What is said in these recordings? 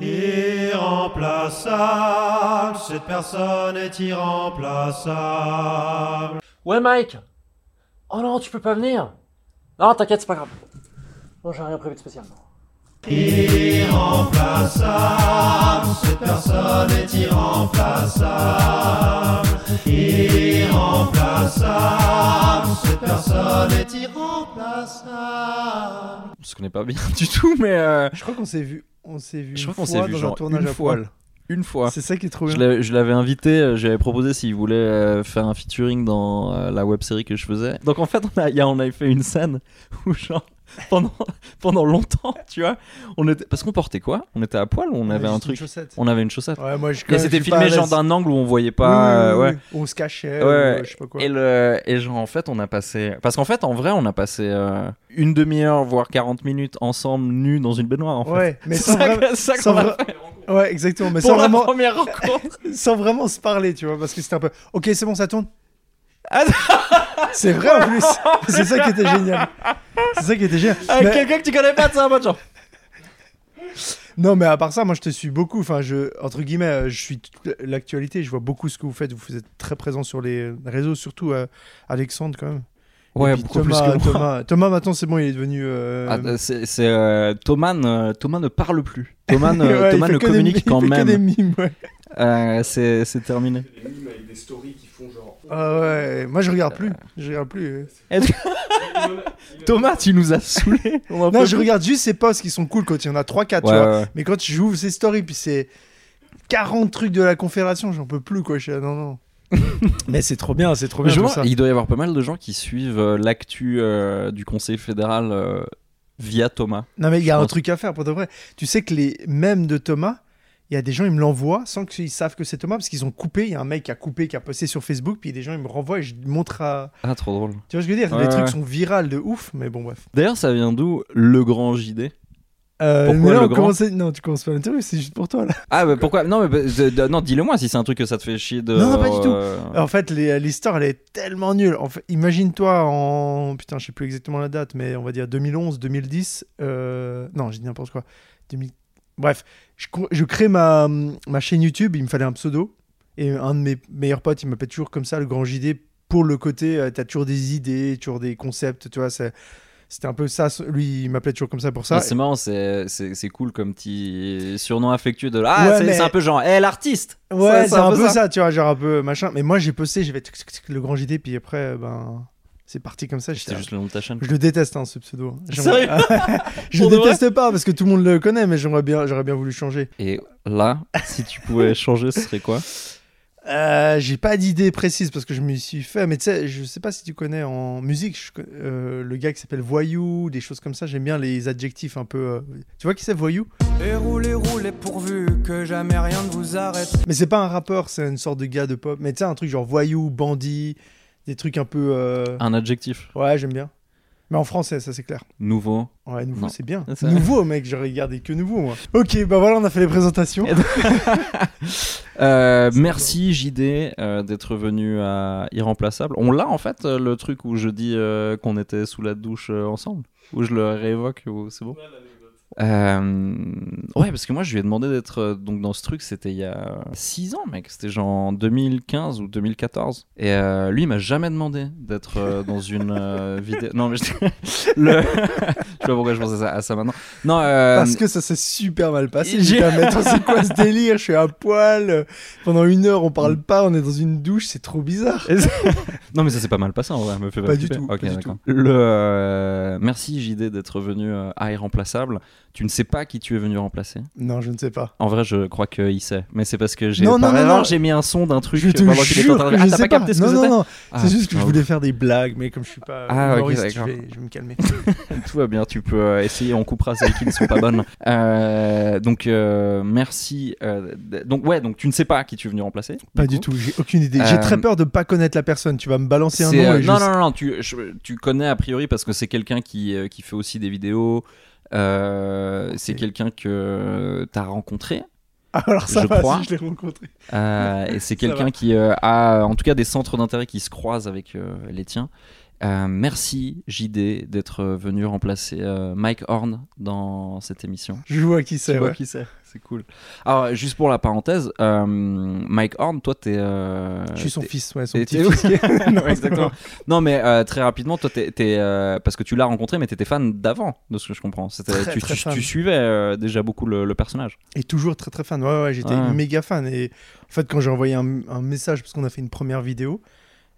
irremplaçable. Cette personne est irremplaçable. Ouais, Mike Oh non, tu peux pas venir Non, t'inquiète, c'est pas grave. Non, j'ai rien prévu de spécial. Irremplaçable, cette personne est irremplaçable. Irremplaçable, cette personne est irremplaçable. On se connaît pas bien du tout, mais euh, Je crois qu'on s'est vu. On s'est vu je une crois qu'on fois s'est vu dans genre un tournage une à fois. Une fois. C'est ça qui est trop bien. je l'avais invité, euh, j'avais proposé s'il voulait euh, faire un featuring dans euh, la web série que je faisais. Donc en fait, on a, il y a- on avait fait une scène où genre pendant pendant longtemps, tu vois, on était parce qu'on portait quoi? On était à poil ou on avait un truc? chaussette. On avait une chaussette. Ouais, moi je. Et c'était filmé genre d'un angle où on voyait pas. euh, ouais. On se cachait. Ouais, ou, ouais. je sais pas quoi. Et, le, et genre en fait on a passé parce qu'en fait en vrai on a passé euh, une demi-heure voire 40 minutes ensemble nus dans une baignoire en fait. Ouais, mais C'est ça, ça qu'on a fait Ouais, exactement. Mais pour sans la vraiment, première rencontre. sans vraiment se parler, tu vois, parce que c'était un peu. Ok, c'est bon, ça tourne. Ah, c'est vrai en plus. C'est ça qui était génial. C'est ça qui était génial. Avec Mais- quelqu'un que tu connais pas, c'est un bon genre. Non, mais à part ça, moi je te suis beaucoup. Enfin, je, entre guillemets, euh, je suis l'actualité. Je vois beaucoup ce que vous faites. Vous êtes très présent sur les réseaux, surtout euh, Alexandre quand même. Ouais, beaucoup Thomas, plus que moi. Thomas, Thomas, maintenant c'est bon, il est devenu. euh, Ah, euh, c'est c'est, euh, Thomas, ne, Thomas ne parle plus. Thomas ne, ouais, Thomas ne communique quand même. des mimes, ouais. Euh, c'est c'est terminé. Des mimes avec des stories qui font genre. Ah ouais, moi je regarde plus. Je regarde plus. euh. Thomas, tu nous as en Non, je plus. regarde juste ses posts qui sont cool quand il y en a 3-4, tu Ouais, vois. Mais quand j'ouvre ses stories, puis c'est 40 trucs de la Confédération, j'en peux plus, quoi. Je suis là, non, non. Mais c'est trop bien, c'est trop bien Je tout vois, ça. il doit y avoir pas mal de gens qui suivent euh, l'actu euh, du Conseil fédéral euh, via Thomas. Non, mais il y a un truc à faire pour de vrai. Tu sais que les mèmes de Thomas, il y a des gens, ils me l'envoient sans qu'ils savent que c'est Thomas parce qu'ils ont coupé. Il y a un mec qui a coupé, qui a posté sur Facebook, puis des gens, ils me renvoient et je montre à. Ah, trop drôle. Tu vois ce que je veux dire? Ouais, Les trucs sont virales de ouf, mais bon, bref. D'ailleurs, ça vient d'où le grand JD Euh, Pourquoi mais là, le on grand commence à- Non, tu commences pas l'interview, c'est juste pour toi là. Ah, bah pourquoi? Non, mais bah, de- non, dis-le moi si c'est un truc que ça te fait chier de. Non, non, pas du tout. euh, En fait, l'histoire, elle est tellement nulle. En fait, imagine-toi en. Putain, je sais plus exactement la date, mais on va dire 2011, 2010. euh, Non, j'ai dit n'importe quoi. 2000 Bref, je crée ma, ma chaîne YouTube, il me fallait un pseudo. Et un de mes meilleurs potes, il m'appelle toujours comme ça, le grand JD, pour le côté, euh, t'as toujours des idées, toujours des concepts, tu vois. c'est- C'était un peu ça. Lui, il m'appelait toujours comme ça pour ça. C'est marrant, c'est cool comme petit surnom affectueux de. Ah, Ouais, c'est mais- un peu genre, hé l'artiste Ouais, c'est un peu ça. tu vois, genre un peu machin. Mais moi, j'ai posté, j'ai fait tic, tic, tic, le grand JD, puis après, euh, ben, c'est parti comme ça. j'étais C'était juste le nom de ta chaîne. Je le déteste, hein, ce pseudo. Sérieux Je le déteste pas parce que tout le monde le connaît, mais j'aimerais bien, j'aurais bien voulu changer. Et là, si tu pouvais changer, ce serait quoi? Euh, j'ai pas d'idée précise parce que je me suis fait, mais tu sais, je sais pas si tu connais en musique, je euh, le gars qui s'appelle Voyou, des choses comme ça. J'aime bien les adjectifs un peu. euh, Tu vois qui c'est Voyou? Et roulez, roulez pourvu que jamais rien ne vous arrête. Mais c'est pas un rappeur, c'est une sorte de gars de pop. Mais tu sais, un truc genre Voyou, bandit, des trucs un peu. euh, Un adjectif Ouais, j'aime bien. Mais en français, ça c'est clair. nouveau. Ouais, nouveau, c'est bien. Nouveau, mec, j'ai regardé que nouveau, moi. Ok, bah voilà, on a fait les présentations. Euh, merci JD euh, d'être venu à Irremplaçable. On l'a en fait euh, le truc où je dis euh, qu'on était sous la douche euh, ensemble, où je le réévoque, ou c'est bon? Euh, ouais, parce que moi je lui ai demandé d'être euh, donc dans ce truc, c'était il y a 6 ans, mec. C'était genre en 2015 ou 2014. Et euh, lui, il m'a jamais demandé d'être euh, dans une vidéo. Non, mais je... le... pas pourquoi je pensais à ça maintenant. Non, euh, Parce que ça s'est super mal passé. j'ai- c'est quoi ce délire? Je suis à poil. Pendant une heure, on parle pas, on est dans une douche, c'est trop bizarre. Non mais ça s'est pas mal passé en vrai, me fait Pas du tout, Ok, pas du. Le euh, merci JD d'être venu euh, à Irremplaçable. Tu ne sais pas qui tu es venu remplacer? Non, je ne sais pas. En vrai, je crois qu'il sait, mais c'est parce que j'ai Non, non, non, non. j'ai mis un son d'un truc Je te jure que Ah, sais pas capté ce que non, non, non. Ah, c'est juste que je putain, voulais faire des blagues, mais comme je suis pas Ah, ok, je, vais, je vais me calmer. Tout va bien, tu peux euh, essayer, on coupera celles qui ne sont pas bonnes. Euh, donc euh, merci. euh, donc ouais, donc tu ne sais pas qui tu es venu remplacer. Pas du tout, j'ai aucune idée. J'ai très peur de pas connaître la personne. Tu vas me balancer un nom. et non, non, non, non, tu, je- tu connais a priori parce que c'est quelqu'un qui, qui fait aussi des vidéos. C'est quelqu'un que tu as rencontré. Ah, Alors ça je va, crois. si je l'ai rencontré. euh, et c'est quelqu'un qui euh, a en tout cas des centres d'intérêt qui se croisent avec euh, les tiens. Euh, merci JD d'être venu remplacer euh, Mike Horn dans cette émission. Je vois qui c'est, Tu vois ouais. qui c'est C'est cool. Alors, juste pour la parenthèse, euh, Mike Horn, toi, t'es. Je suis son fils, ouais, son petit fils. Ouais, exactement. Non, mais très rapidement, toi, t'es, t'es, parce que tu l'as rencontré, mais t'étais fan d'avant, de ce que je comprends. C'était, Très, tu, très tu- fan. tu suivais déjà beaucoup le, le personnage. Et toujours très très fan. Ouais, ouais, j'étais Ouais. méga fan. Et en fait, quand j'ai envoyé un, un message, parce qu'on a fait une première vidéo,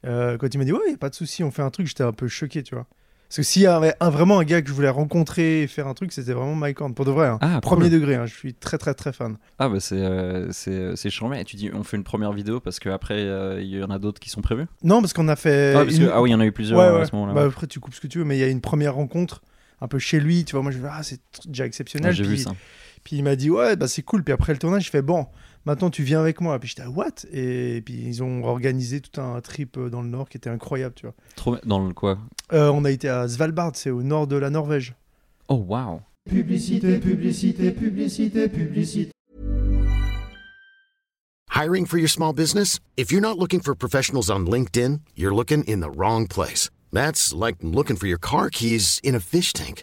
euh, quand il m'a dit, ouais, y a pas de souci, on fait un truc, j'étais un peu choqué, tu vois. Parce que s'il y avait un, vraiment un gars que je voulais rencontrer et faire un truc, c'était vraiment Mike Horn, pour de vrai. hein. Ah, Premier cool. degré, hein, je suis très très très fan. Ah, bah, c'est, euh, c'est, charmant. Et tu dis, on fait une première vidéo parce qu'après, il y en a d'autres qui sont prévus? Non, parce qu'on a fait. ah, parce que- une- ah oui, il y en a eu plusieurs Ouais, euh, à ce moment-là. Bah, après, tu coupes ce que tu veux, mais il y a une première rencontre un peu chez lui, tu vois. Moi, je me dis, ah, c'est déjà exceptionnel. Ouais, j'ai vu Puis- ça. Puis il m'a dit ouais bah c'est cool. Puis après le tournage, je fais bon, maintenant tu viens avec moi. Puis j'étais what? Et puis ils ont organisé tout un trip euh, dans le nord qui était incroyable, tu vois. Trop... Dans le quoi? Euh, on a été à Svalbard, c'est au nord de la Norvège. Oh, waouh Publicité, publicité, publicité, publicité. Hiring for your small business? If you're not looking for professionals on LinkedIn, you're looking in the wrong place. That's like looking for your car keys in a fish tank.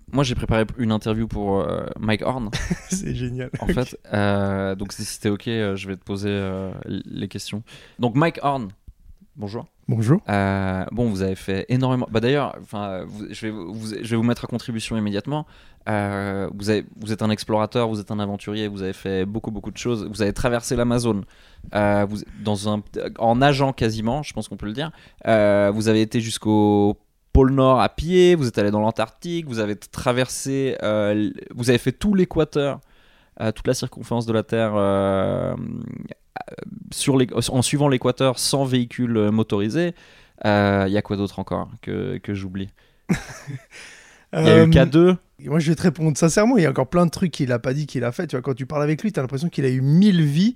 moi, j'ai préparé une interview pour euh, Mike Horn. c'est génial. En fait, euh, donc si c'était ok, euh, je vais te poser euh, les questions. Donc Mike Horn, bonjour. Bonjour. Euh, bon, vous avez fait énormément. Bah d'ailleurs, enfin, je vais vous, je vais vous mettre à contribution immédiatement. Euh, vous avez, vous êtes un explorateur, vous êtes un aventurier, vous avez fait beaucoup beaucoup de choses. Vous avez traversé l'Amazone, euh, vous dans un, en nageant quasiment, je pense qu'on peut le dire. Euh, vous avez été jusqu'au pôle Nord à pied, vous êtes allé dans l'Antarctique, vous avez traversé, euh, vous avez fait tout l'équateur, euh, toute la circonférence de la Terre euh, sur les, en suivant l'équateur sans véhicule motorisé. Il y a quoi d'autre encore que, que j'oublie? Il y a eu Euh, K2. Moi, je vais te répondre sincèrement. Il y a encore plein de trucs qu'il a pas dit qu'il a fait. Tu vois, quand tu parles avec lui, tu as l'impression qu'il a eu mille vies.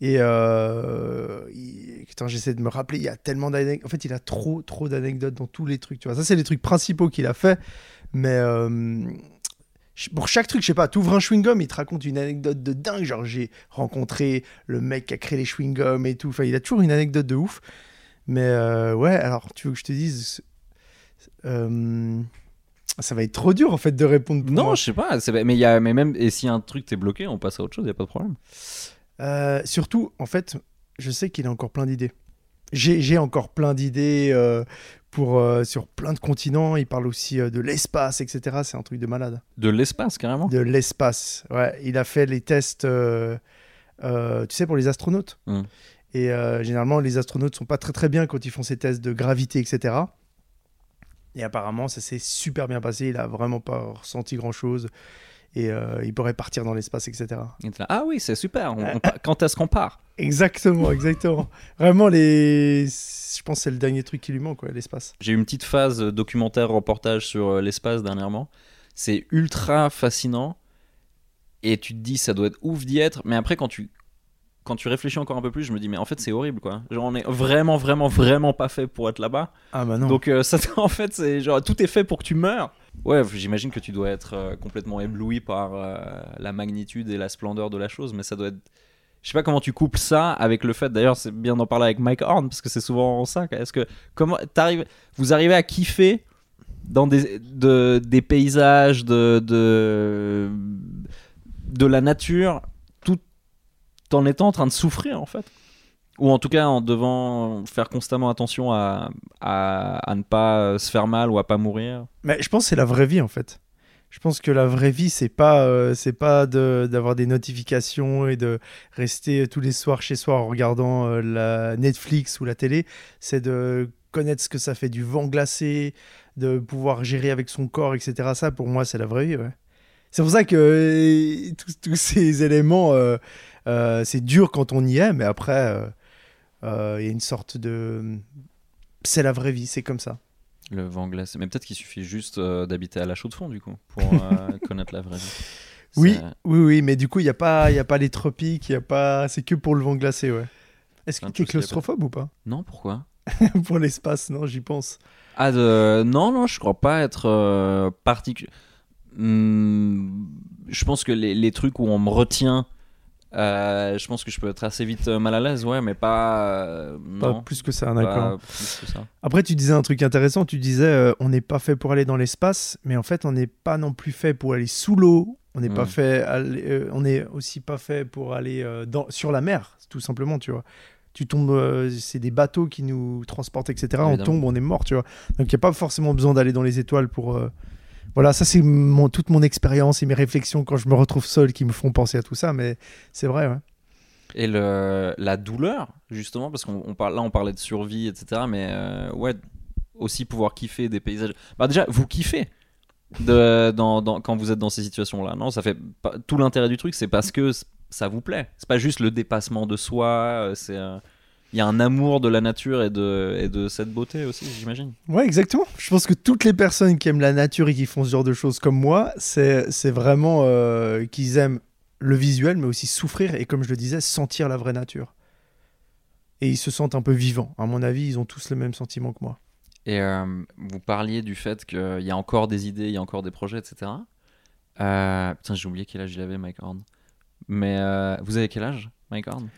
Et euh, j'essaie de me rappeler. Il y a tellement d'anecdotes. En fait, il a trop, trop d'anecdotes dans tous les trucs. Tu vois, ça, c'est les trucs principaux qu'il a fait. Mais euh, pour chaque truc, je sais pas, tu ouvres un chewing-gum, il te raconte une anecdote de dingue. Genre, j'ai rencontré le mec qui a créé les chewing-gums et tout. Enfin, il a toujours une anecdote de ouf. Mais euh, ouais, alors, tu veux que je te dise. euh, ça va être trop dur en fait de répondre. pour Non, moi. je sais pas. Mais, y a, mais même, et si un truc t'es bloqué, on passe à autre chose, il a pas de problème. Euh, surtout, en fait, je sais qu'il a encore plein d'idées. J'ai encore plein d'idées euh, pour euh, sur plein de continents. Il parle aussi euh, de l'espace, etc. C'est un truc de malade. De l'espace, carrément. De l'espace. Ouais, il a fait les tests, tu sais, pour les astronautes. Mm. Et généralement, les astronautes sont pas très très bien quand ils font ces tests de gravité, etc. Et apparemment, ça s'est super bien passé. Il a vraiment pas ressenti grand chose. Et euh, il pourrait partir dans l'espace, etc. Ah oui, c'est super. on- on pa- quand est-ce qu'on part? Exactement, exactement. Vraiment, les... je pense que c'est le dernier truc qui lui manque, ouais, l'espace. J'ai eu une petite phase euh, documentaire reportage sur euh, l'espace dernièrement. C'est ultra fascinant. Et tu te dis, ça doit être ouf d'y être. Mais après, quand tu, quand tu réfléchis encore un peu plus, je me dis, mais en fait, c'est horrible, quoi. Genre, on est vraiment, vraiment, vraiment pas fait pour être là-bas. Ah bah non. Donc, euh, ça, en fait, c'est genre, tout est fait pour que tu meurs. Ouais, j'imagine que tu dois être euh, complètement ébloui par euh, la magnitude et la splendeur de la chose. Mais ça doit être. Je sais pas comment tu couples ça avec le fait. D'ailleurs, c'est bien d'en parler avec Mike Horn parce que c'est souvent ça. Est-ce que comment t'arrives, vous arrivez à kiffer dans des de, des paysages de, de de la nature tout en étant en train de souffrir en fait? Ou en tout cas en devant faire constamment attention à, à, ne pas se faire mal ou à pas mourir Mais je pense que c'est la vraie vie en fait. Je pense que la vraie vie, c'est pas, euh, pas d'avoir des notifications et de rester tous les soirs chez soi en regardant euh, la Netflix ou la télé. C'est de connaître ce que ça fait du vent glacé, de pouvoir gérer avec son corps, etc. Ça, pour moi, c'est la vraie vie. C'est pour ça que euh, tous, tous ces éléments, c'est dur quand on y est, mais après, il y a une sorte de. C'est la vraie vie, c'est comme ça. Le vent glacé. Mais peut-être qu'il suffit juste euh, d'habiter à la chaux de fond, du coup, pour euh, connaître la vraie vie. Oui, oui, oui, mais du coup, il n'y a, pas- y a pas les tropiques, y a pas... c'est que pour le vent glacé, ouais. Est-ce que tu es claustrophobe ou pas? Non, pourquoi? Pour l'espace, non, j'y pense. Ah, de... non, non, je crois pas être euh, particulier. Hmm, je pense que les, les trucs où on me retient, euh, je pense que je peux être assez vite euh, mal à l'aise, ouais, mais pas. euh, Pas plus que ça, d'accord. Après, tu disais un truc intéressant. Tu disais, euh, on n'est pas fait pour aller dans l'espace, mais en fait, on n'est pas non plus fait pour aller sous l'eau. On n'est pas Mm. fait, aller- on n'est aussi pas fait pour aller dans, sur la mer, tout simplement, tu vois. Tu tombes, c'est des bateaux qui nous transportent, etc. On tombe, on est mort, tu vois. Donc, il n'y a pas forcément besoin d'aller dans les étoiles pour. Voilà, ça, c'est toute mon expérience et mes réflexions quand je me retrouve seul qui me font penser à tout ça, mais c'est vrai. Et la douleur, justement, parce qu'on on parle, là on parlait de survie, etc. Mais euh, ouais, aussi pouvoir kiffer des paysages. Bah déjà, vous kiffez de, dans, quand vous êtes dans ces situations-là. Non, ça fait tout l'intérêt du truc, c'est parce que ça vous plaît. C'est pas juste le dépassement de soi. euh, C'est euh, il y a un amour de la nature et de, et de cette beauté aussi, j'imagine. Ouais, exactement. Je pense que toutes les personnes qui aiment la nature et qui font ce genre de choses comme moi, c'est vraiment euh, qu'ils aiment le visuel, mais aussi souffrir et, comme je le disais, sentir la vraie nature. Et ils se sentent un peu vivants. À mon avis, ils ont tous le même sentiment que moi. Et euh, vous parliez du fait qu'il y a encore des idées, il y a encore des projets, etc. Euh, putain, j'ai oublié quel âge il avait, Mike Horn. Mais euh, vous avez quel âge, Mike Horn?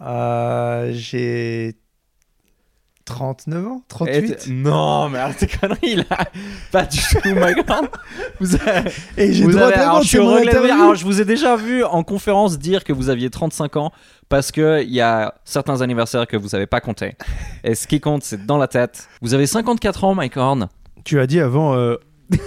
Euh, J'ai 39 ans Eh, 38 t'es- Non, mais arrête tes conneries là Pas du tout, Mike Horn Vous avez. Et j'ai vous droit avez- alors, je alors, je vous ai déjà vu en conférence dire que vous aviez 35 ans parce qu'il y a certains anniversaires que vous savez pas compter. Et ce qui compte, c'est dans la tête. Vous avez 54 ans, Mike Horn. Tu as dit avant, euh,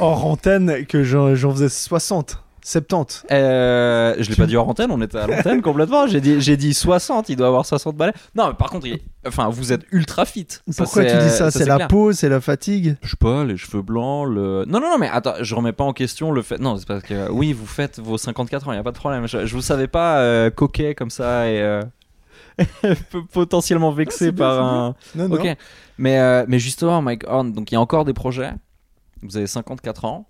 hors antenne, que j'en j'en faisais 60, 70. Euh, je l'ai pas dit hors antenne, on était à l'antenne complètement. J'ai dit, j'ai dit 60, il doit avoir 60 balais. Non, mais par contre, il- enfin, vous êtes ultra fit. Ça, Pourquoi tu dis ça? C'est la clair. peau, c'est la fatigue? Je sais pas, les cheveux blancs, le. Non, non, non, mais attends, je remets pas en question le fait. Non, c'est parce que oui, vous faites vos 54 ans, y a pas de problème. Je, je vous savais pas euh, coquet comme ça et euh, potentiellement vexé c'est bien, par un. Non, non. Ok, mais, euh, mais justement, Mike Horn, donc il y a encore des projets. Vous avez 54 ans.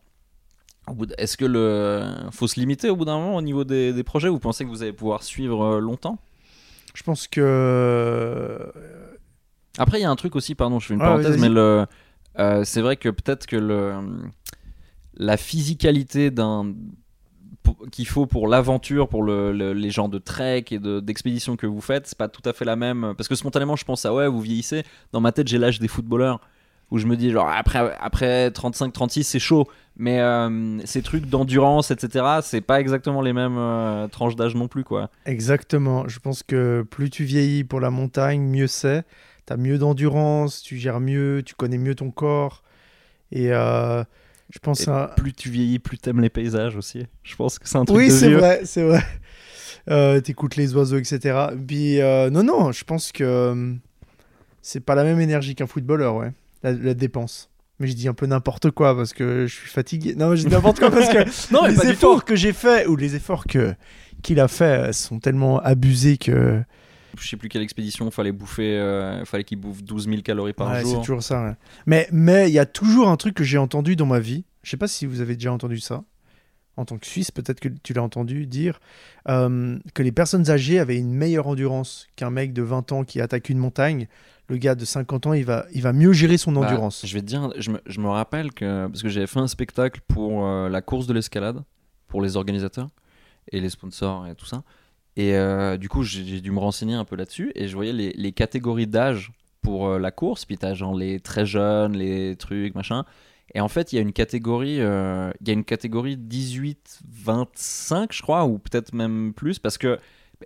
Est-ce que le faut se limiter au bout d'un moment au niveau des, des projets? Vous pensez que vous allez pouvoir suivre euh, longtemps? Je pense que. Après, il y a un truc aussi, pardon, je fais une Ouais, parenthèse, mais le, euh, c'est vrai que peut-être que le, la physicalité d'un qu'il faut pour l'aventure, pour le, le- les gens de trek et de- d'expédition que vous faites, c'est pas tout à fait la même. Parce que spontanément, je pense à ouais, vous vieillissez. Dans ma tête, j'ai l'âge des footballeurs où je me dis genre après après 35 36 c'est chaud mais euh, ces trucs d'endurance etc c'est pas exactement les mêmes euh, tranches d'âge non plus quoi Exactement. Je pense que plus tu vieillis pour la montagne, mieux c'est. Tu as mieux d'endurance, tu gères mieux, tu connais mieux ton corps. Et euh, je pense Et à. plus tu vieillis plus t'aimes les paysages aussi je pense que c'est un truc Oui, c'est vrai, c'est vrai. T'écoutes les oiseaux, etc. Puis, non, non, je pense que euh, c'est pas la même énergie qu'un footballeur, ouais. La, la dépense. Mais je dis un peu n'importe quoi parce que je suis fatigué. Non, mais je dis n'importe quoi parce que non les efforts que j'ai fait ou les efforts que qu'il a fait euh, sont tellement abusés que je sais plus quelle expédition fallait bouffer euh, fallait qu'il bouffe 12 000 calories par Ouais, c'est jour toujours ça. ouais. Mais mais il y a toujours un truc que j'ai entendu dans ma vie. Je sais pas si vous avez déjà entendu ça. En tant que Suisse, peut-être que tu l'as entendu dire euh, que les personnes âgées avaient une meilleure endurance qu'un mec de 20 ans qui attaque une montagne. Le gars de 50 ans, il va, il va mieux gérer son Bah, endurance. je vais te dire, je me, je me rappelle que parce que j'avais fait un spectacle pour euh, la course de l'escalade pour les organisateurs et les sponsors et tout ça. Et euh, du coup, j'ai dû me renseigner un peu là-dessus et je voyais les, les catégories d'âge pour euh, la course. Puis t'as genre les très jeunes, les trucs, machin. Et en fait, il y a une catégorie, euh, il y a une catégorie 18-25, je crois, ou peut-être même plus, parce que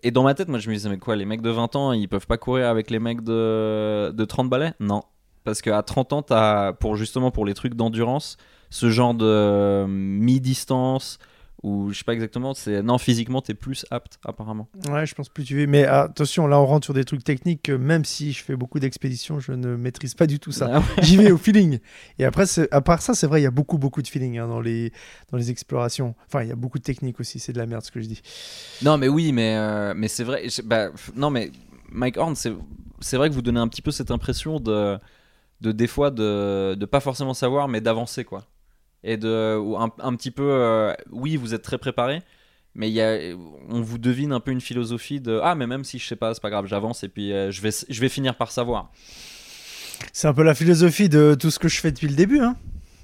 et dans ma tête, moi, je me disais, mais quoi, les mecs de 20 ans, ils peuvent pas courir avec les mecs de, de 30 balais? Non. Parce qu'à 30 ans, t'as, pour justement pour les trucs d'endurance, ce genre de euh, mi-distance, ou je sais pas exactement, c'est. Non, physiquement, t'es plus apte, apparemment. Ouais, je pense plus tu veux. Mais attention, là, on rentre sur des trucs techniques que même si je fais beaucoup d'expéditions, je ne maîtrise pas du tout ça. Ah ouais. J'y vais au feeling. Et après, à part ça, c'est vrai, il y a beaucoup, beaucoup de feeling hein, dans, les, dans les explorations. Enfin, il y a beaucoup de technique aussi. C'est de la merde ce que je dis. Non, mais oui, mais, euh, mais c'est vrai. bah, non, mais Mike Horn, c'est, c'est vrai que vous donnez un petit peu cette impression de, de des fois de, de pas forcément savoir, mais d'avancer quoi. Et de ou un, un petit peu, euh, oui, vous êtes très préparé, mais il y a, on vous devine un peu une philosophie de ah, mais même si je sais pas, c'est pas grave, j'avance et puis euh, je vais, je vais finir par savoir. C'est un peu la philosophie de tout ce que je fais depuis le début. Hein.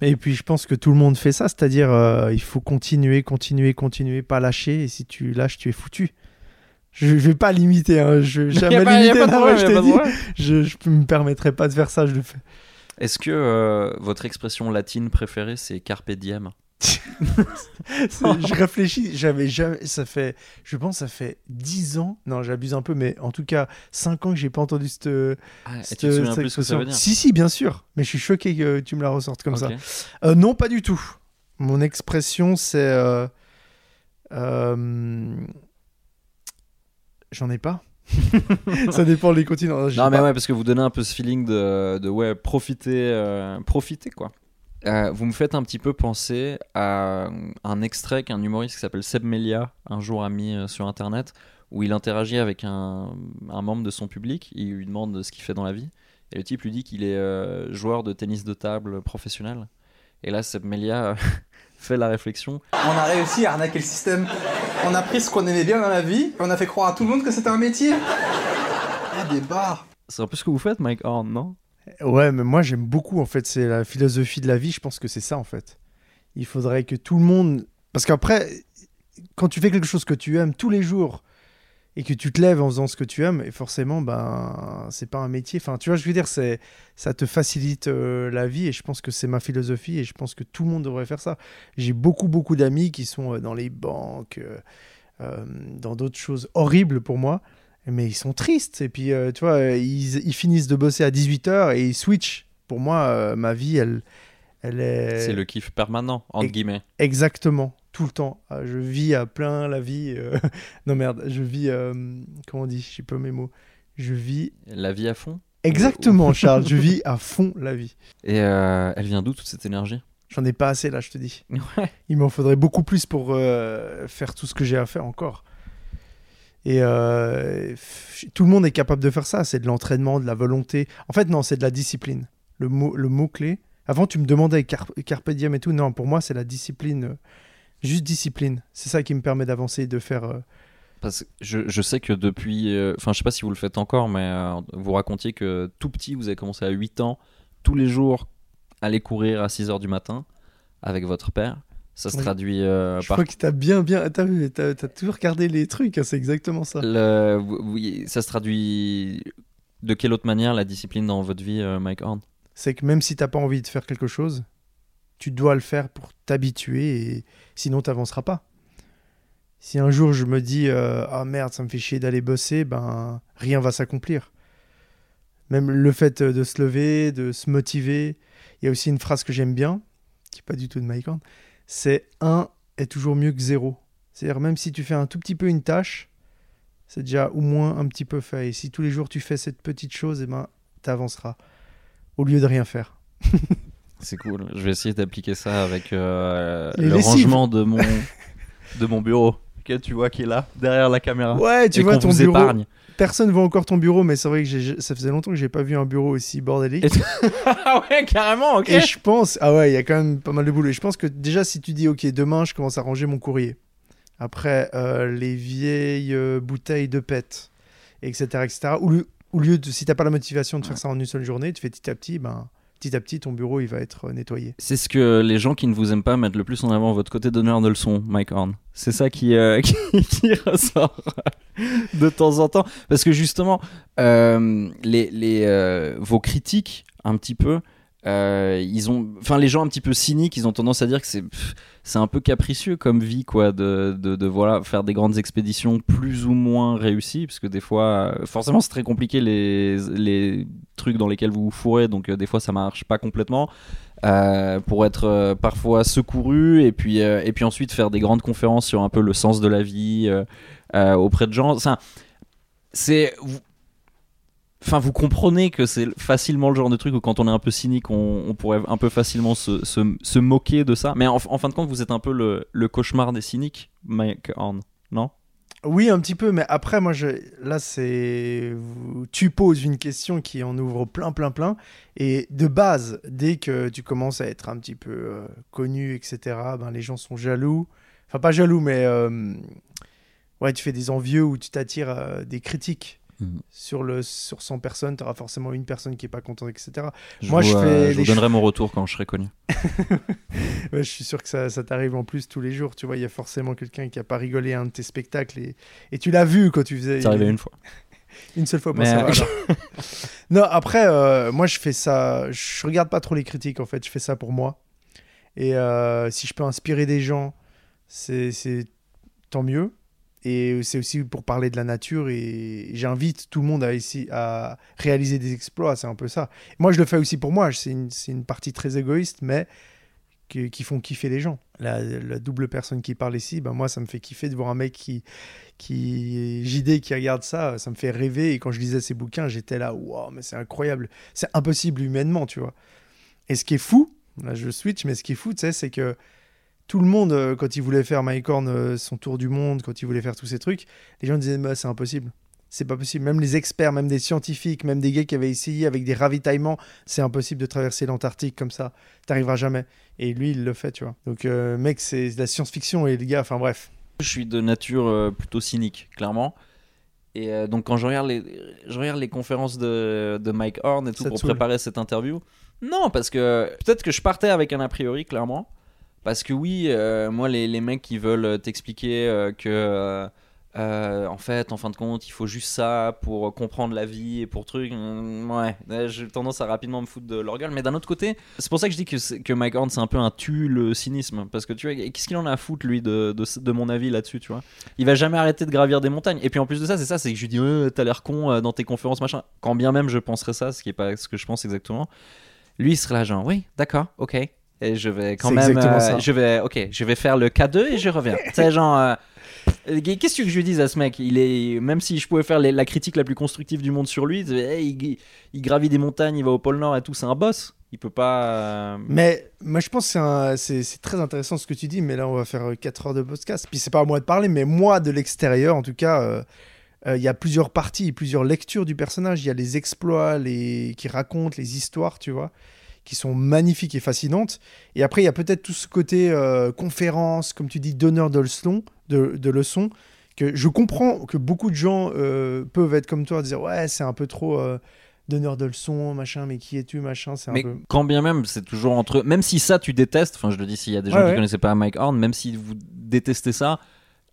Et puis je pense que tout le monde fait ça, c'est-à-dire euh, il faut continuer, continuer, continuer, pas lâcher. Et si tu lâches, tu es foutu. Je, je vais pas limiter, hein. je jamais limiter. je, je me permettrai pas de faire ça, je le fais. Est-ce que euh, votre expression latine préférée c'est carpe diem? Je réfléchis, j'avais jamais. Ça fait, je pense, ça fait 10 ans. Non, j'abuse un peu, mais en tout cas, 5 ans que j'ai pas entendu cette. ah, Et cette- tu te souviens cette plus ce que ça veut dire? Si, si, bien sûr. Mais je suis choqué que tu me la ressortes comme ça. Euh, non, pas du tout. Mon expression, c'est. euh, euh, J'en ai pas. ça dépend les continents. Non mais pas. ouais parce que vous donnez un peu ce feeling de, de ouais profiter euh, profiter quoi. Euh, vous me faites un petit peu penser à un extrait qu'un humoriste qui s'appelle Seb Melia un jour a mis euh, sur internet où il interagit avec un, un membre de son public, il lui demande ce qu'il fait dans la vie et le type lui dit qu'il est euh, joueur de tennis de table professionnel. Et là Seb Melia fait la réflexion On a réussi à arnaquer le système. On a pris ce qu'on aimait bien dans la vie et on a fait croire à tout le monde que c'était un métier. Ah, des bars. C'est un peu ce que vous faites Mike Horn, non? Ouais, mais moi j'aime beaucoup en fait. C'est la philosophie de la vie. Je pense que c'est ça en fait. Il faudrait que tout le monde. Parce qu'après, quand tu fais quelque chose que tu aimes tous les jours et que tu te lèves en faisant ce que tu aimes, et forcément, ben, c'est pas un métier. Enfin, tu vois, je veux dire, c'est, ça te facilite euh, la vie et je pense que c'est ma philosophie et je pense que tout le monde devrait faire ça. J'ai beaucoup, beaucoup d'amis qui sont euh, dans les banques, euh, dans d'autres choses horribles pour moi, mais ils sont tristes. Et puis, tu vois, ils, ils finissent de bosser à 18h et ils switchent. Pour moi, ma vie, elle, elle est. C'est le kiff permanent entre et- guillemets. Exactement, tout le temps. Ah, je vis à plein la vie. euh, non merde, je vis. euh, Comment on dit Je sais pas mes mots. Je vis. La vie à fond? Exactement, Charles. je vis à fond la vie. Et euh, elle vient d'où toute cette énergie? J'en ai pas assez là, je te dis. Ouais. Il m'en faudrait beaucoup plus pour faire tout ce que j'ai à faire encore. Et tout le monde est capable de faire ça. C'est de l'entraînement, de la volonté. En fait, non, c'est de la discipline. Le mot, le mot clé. Avant, tu me demandais car- carpe diem et tout. Non, pour moi, c'est la discipline. Juste discipline. C'est ça qui me permet d'avancer et de faire. euh, Parce que je, je sais que depuis. euh, Enfin, je sais pas si vous le faites encore, mais euh, vous racontiez que tout petit, vous avez commencé à 8 ans, tous les jours, aller courir à 6 heures du matin avec votre père. Ça se Oui. traduit euh, Je par. crois que t'as bien, bien. T'as vu, t'as t'as toujours regardé les trucs. hein, c'est exactement ça. Le- oui, ça se traduit. De quelle autre manière la discipline dans votre vie, euh, Mike Horn? C'est que même si t'as pas envie de faire quelque chose, tu dois le faire pour t'habituer et sinon t'avanceras pas. Si un jour je me dis euh, ah merde ça me fait chier d'aller bosser, ben rien va s'accomplir. Même le fait de se lever, de se motiver. Il y a aussi une phrase que j'aime bien, qui est pas du tout de Mike Horn, c'est 1 est toujours mieux que 0. C'est-à-dire même si tu fais un tout petit peu une tâche, c'est déjà au moins un petit peu fait. Et si tous les jours tu fais cette petite chose, eh ben t'avanceras au lieu de rien faire. C'est cool. Je vais essayer d'appliquer ça avec euh, le lessives. rangement de mon, de mon bureau. Que tu vois qui est là, derrière la caméra. Ouais, tu Et vois ton bureau. épargne. Personne voit encore ton bureau, mais c'est vrai que ça faisait longtemps que j'ai pas vu un bureau aussi bordélique. Ah ouais, carrément, ok. Et je pense, ah ouais, il y a quand même pas mal de boulot. Et je pense que déjà, si tu dis, ok, demain, je commence à ranger mon courrier. Après, euh, les vieilles euh, bouteilles de pète, etc., etc. Au lieu, au lieu de, si t'as pas la motivation de faire ça en une seule journée, tu fais petit à petit, ben, petit à petit, ton bureau, il va être euh, nettoyé. C'est ce que les gens qui ne vous aiment pas mettent le plus en avant, votre côté donneur de leçons, Mike Horn. C'est ça qui, euh, qui, ressort de temps en temps. Parce que justement, euh, les, les, vos critiques, un petit peu, ils ont, enfin, les gens un petit peu cyniques, ils ont tendance à dire que c'est, c'est un peu capricieux comme vie, quoi, de, de, voilà, faire des grandes expéditions plus ou moins réussies, parce que des fois, euh, forcément, c'est très compliqué les, les trucs dans lesquels vous vous fourrez, donc euh, des fois, ça marche pas complètement. Euh, pour être parfois secouru et puis et puis ensuite faire des grandes conférences sur un peu le sens de la vie auprès de gens ça c'est Enfin, vous comprenez que c'est facilement le genre de truc où quand on est un peu cynique, on, pourrait un peu facilement se, se, se moquer de ça. Mais en, en fin de compte, vous êtes un peu le, le cauchemar des cyniques, Mike Horn, non? Oui, un petit peu, mais après, moi, je... là, c'est. tu poses une question qui en ouvre plein, plein, plein. Et de base, dès que tu commences à être un petit peu euh, connu, etc., ben, les gens sont jaloux. Enfin, pas jaloux, mais euh, ouais, tu fais des envieux ou tu t'attires euh, des critiques. Mhm. Sur, le, sur 100 personnes, tu auras forcément une personne qui est pas contente, etc. Je Moi, vous, je euh, vous donnerai mon retour quand je serai connu. Ouais, je suis sûr que ça, ça t'arrive en plus tous les jours. Tu vois, il y a forcément quelqu'un qui a pas rigolé à un de tes spectacles et, et tu l'as vu quand tu faisais. C'est arrivé une fois. Une seule fois, bon, Mais, ça va, alors. non, après, euh, moi, je fais ça. Je regarde pas trop les critiques, en fait. Je fais ça pour moi. Et euh, si je peux inspirer des gens, c'est tant mieux. Et c'est aussi pour parler de la nature. Et j'invite tout le monde à, ici, à réaliser des exploits. C'est un peu ça. Moi, je le fais aussi pour moi. C'est une, une partie très égoïste, mais qui, qui font kiffer les gens. La, la double personne qui parle ici, ben moi, ça me fait kiffer de voir un mec qui, qui JD qui regarde ça, ça me fait rêver. Et quand je lisais ses bouquins, j'étais là, waouh, mais c'est incroyable. C'est impossible humainement, tu vois. Et ce qui est fou, là je switch, mais ce qui est fou, tu sais, c'est que tout le monde, euh, quand il voulait faire Mike Horn, euh, son tour du monde, quand il voulait faire tous ces trucs, les gens disaient, bah, c'est impossible. C'est pas possible. Même les experts, même des scientifiques, même des gars qui avaient essayé avec des ravitaillements, c'est impossible de traverser l'Antarctique comme ça. T'arriveras jamais. Et lui, il le fait, tu vois. Donc, euh, mec, c'est de la science-fiction et les gars, enfin bref. Je suis de nature plutôt cynique, clairement. Et euh, donc quand je regarde les, je regarde les conférences de, de Mike Horn et tout Ça pour préparer cette interview, non, parce que peut-être que je partais avec un a priori, clairement. Parce que oui, euh, moi, les, mecs qui veulent t'expliquer euh, que, euh, euh, en fait, en fin de compte, il faut juste ça pour comprendre la vie et pour trucs, euh, ouais, euh, j'ai tendance à rapidement me foutre de leur gueule. Mais d'un autre côté, c'est pour ça que je dis que, que Mike Horn, c'est un peu un tue le cynisme. Parce que tu vois, qu'est-ce qu'il en a à foutre, lui, de, de, mon avis là-dessus, tu vois? Il va jamais arrêter de gravir des montagnes. Et puis en plus de ça, c'est ça, c'est que je lui dis, t'as l'air con euh, dans tes conférences, machin. Quand bien même je penserais ça, ce qui est pas ce que je pense exactement. Lui, il serait là, genre, oui, d'accord, ok. Et je vais quand C'est même, euh, je vais, ok, je vais faire le K2 et je reviens. sais, genre, euh, qu'est-ce que je lui dis à ce mec? Il est, même si je pouvais faire les- la critique la plus constructive du monde sur lui, c'est, hey, il, il gravit des montagnes, il va au pôle Nord et tout, c'est un boss. Il peut pas. euh, Mais moi, je pense que c'est c'est c'est très intéressant ce que tu dis, mais là, on va faire 4 heures de podcast. Puis c'est pas à moi de parler, mais moi, de l'extérieur, en tout cas, euh, il y a plusieurs parties, plusieurs lectures du personnage. Il y a les exploits les... qui racontent, les histoires, tu vois, qui sont magnifiques et fascinantes. Et après, il y a peut-être tout ce côté euh, conférence, comme tu dis, donneur de leçons, de, de leçons, que je comprends que beaucoup de gens euh, peuvent être comme toi, dire ouais, c'est un peu trop euh, donneur de leçons, machin, mais qui es-tu, machin, c'est un Mais peu. quand bien même, c'est toujours entre eux. Même si ça, tu détestes, enfin, je le dis s'il y a des gens Ouais, qui ouais. connaissaient pas Mike Horn, même si vous détestez ça,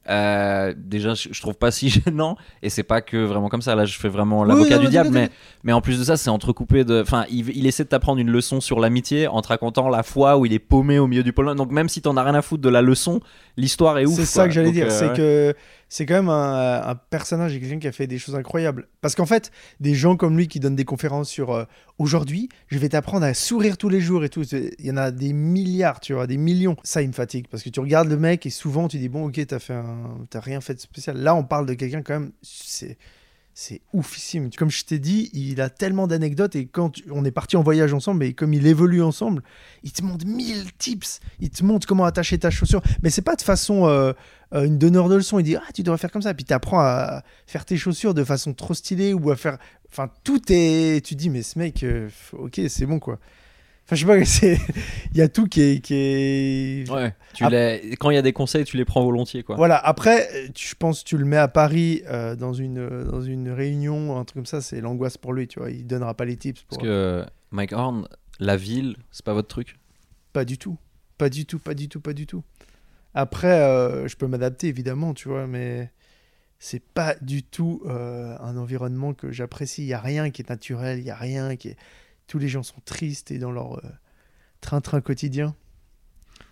euh, déjà, je, je trouve pas si gênant. Et c'est pas que vraiment comme ça. Là, je fais vraiment l'avocat du diable. Mais, mais en plus de ça, c'est entrecoupé de. Enfin, il, il essaie de t'apprendre une leçon sur l'amitié en te racontant la fois où il est paumé au milieu du Nord. Donc, même si t'en as rien à foutre de la leçon, l'histoire est ouf. C'est ça quoi. que j'allais dire, euh, c'est ouais. que c'est quand même un, un personnage et quelqu'un qui a fait des choses incroyables. Parce qu'en fait, des gens comme lui qui donnent des conférences sur euh, aujourd'hui, je vais t'apprendre à sourire tous les jours et tout. Il y en a des milliards, tu vois, des millions. Ça, il me fatigue parce que tu regardes le mec et souvent tu dis bon, ok, t'as fait un, t'as rien fait de spécial. Là, on parle de quelqu'un quand même, c'est c'est oufissime. Comme je t'ai dit, il a tellement d'anecdotes et quand on est parti en voyage ensemble, et comme il évolue ensemble, il te montre mille tips. Il te montre comment attacher ta chaussure. Mais c'est pas de façon euh, euh, une donneur de leçons. Il dit ah tu devrais faire comme ça. Puis tu apprends à faire tes chaussures de façon trop stylée ou à faire. Enfin tout est. Tu dis mais ce mec, euh, ok c'est bon quoi. Enfin je sais pas. c'est- Il y a tout qui est. Qui est... Ouais, tu quand il y a des conseils, tu les prends volontiers. Quoi. Voilà, après, euh, tu- je pense que tu le mets à Paris euh, dans, une, euh, dans une réunion, un truc comme ça, c'est l'angoisse pour lui, tu vois. Il donnera pas les tips. Pour... Parce que Mike Horn, la ville, c'est pas votre truc? Pas du tout. Pas du tout, pas du tout, pas du tout. Après, euh, je peux m'adapter, évidemment, tu vois, mais c'est pas du tout euh, un environnement que j'apprécie. Il y a rien qui est naturel, il y a rien qui est... Tous les gens sont tristes et dans leur euh, train-train quotidien.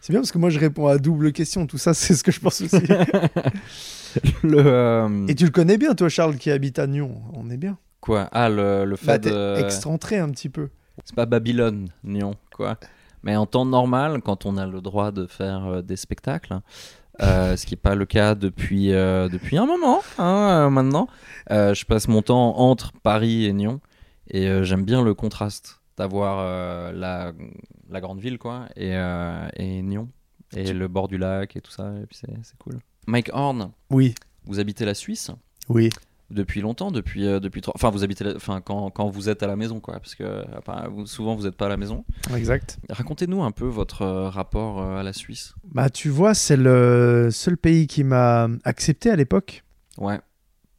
C'est bien parce que moi, je réponds à double question. Tout ça, c'est ce que je pense aussi. Le, euh, et tu le connais bien, toi, Charles, qui habite à Nyon. On est bien. Quoi? Ah, le, le fait Bah, de... excentré un petit peu. C'est pas Babylone, Nyon, quoi. Mais en temps normal, quand on a le droit de faire euh, des spectacles, euh, ce qui n'est pas le cas depuis, euh, depuis un moment, hein, euh, maintenant, euh, je passe mon temps entre Paris et Nyon. Et euh, j'aime bien le contraste d'avoir euh, la, la grande ville, quoi, et, euh, et Nyon. Et le bord du lac et tout ça, et puis c'est c'est cool. Mike Horn, Oui, vous habitez la Suisse? Oui. Depuis longtemps, depuis, euh, depuis trois- Enfin, vous habitez. la- Enfin, quand, quand vous êtes à la maison, quoi. Parce que enfin, vous- souvent, vous n'êtes pas à la maison. Exact. Racontez-nous un peu votre euh, rapport euh, à la Suisse. Bah, tu vois, c'est le seul pays qui m'a accepté à l'époque. Ouais.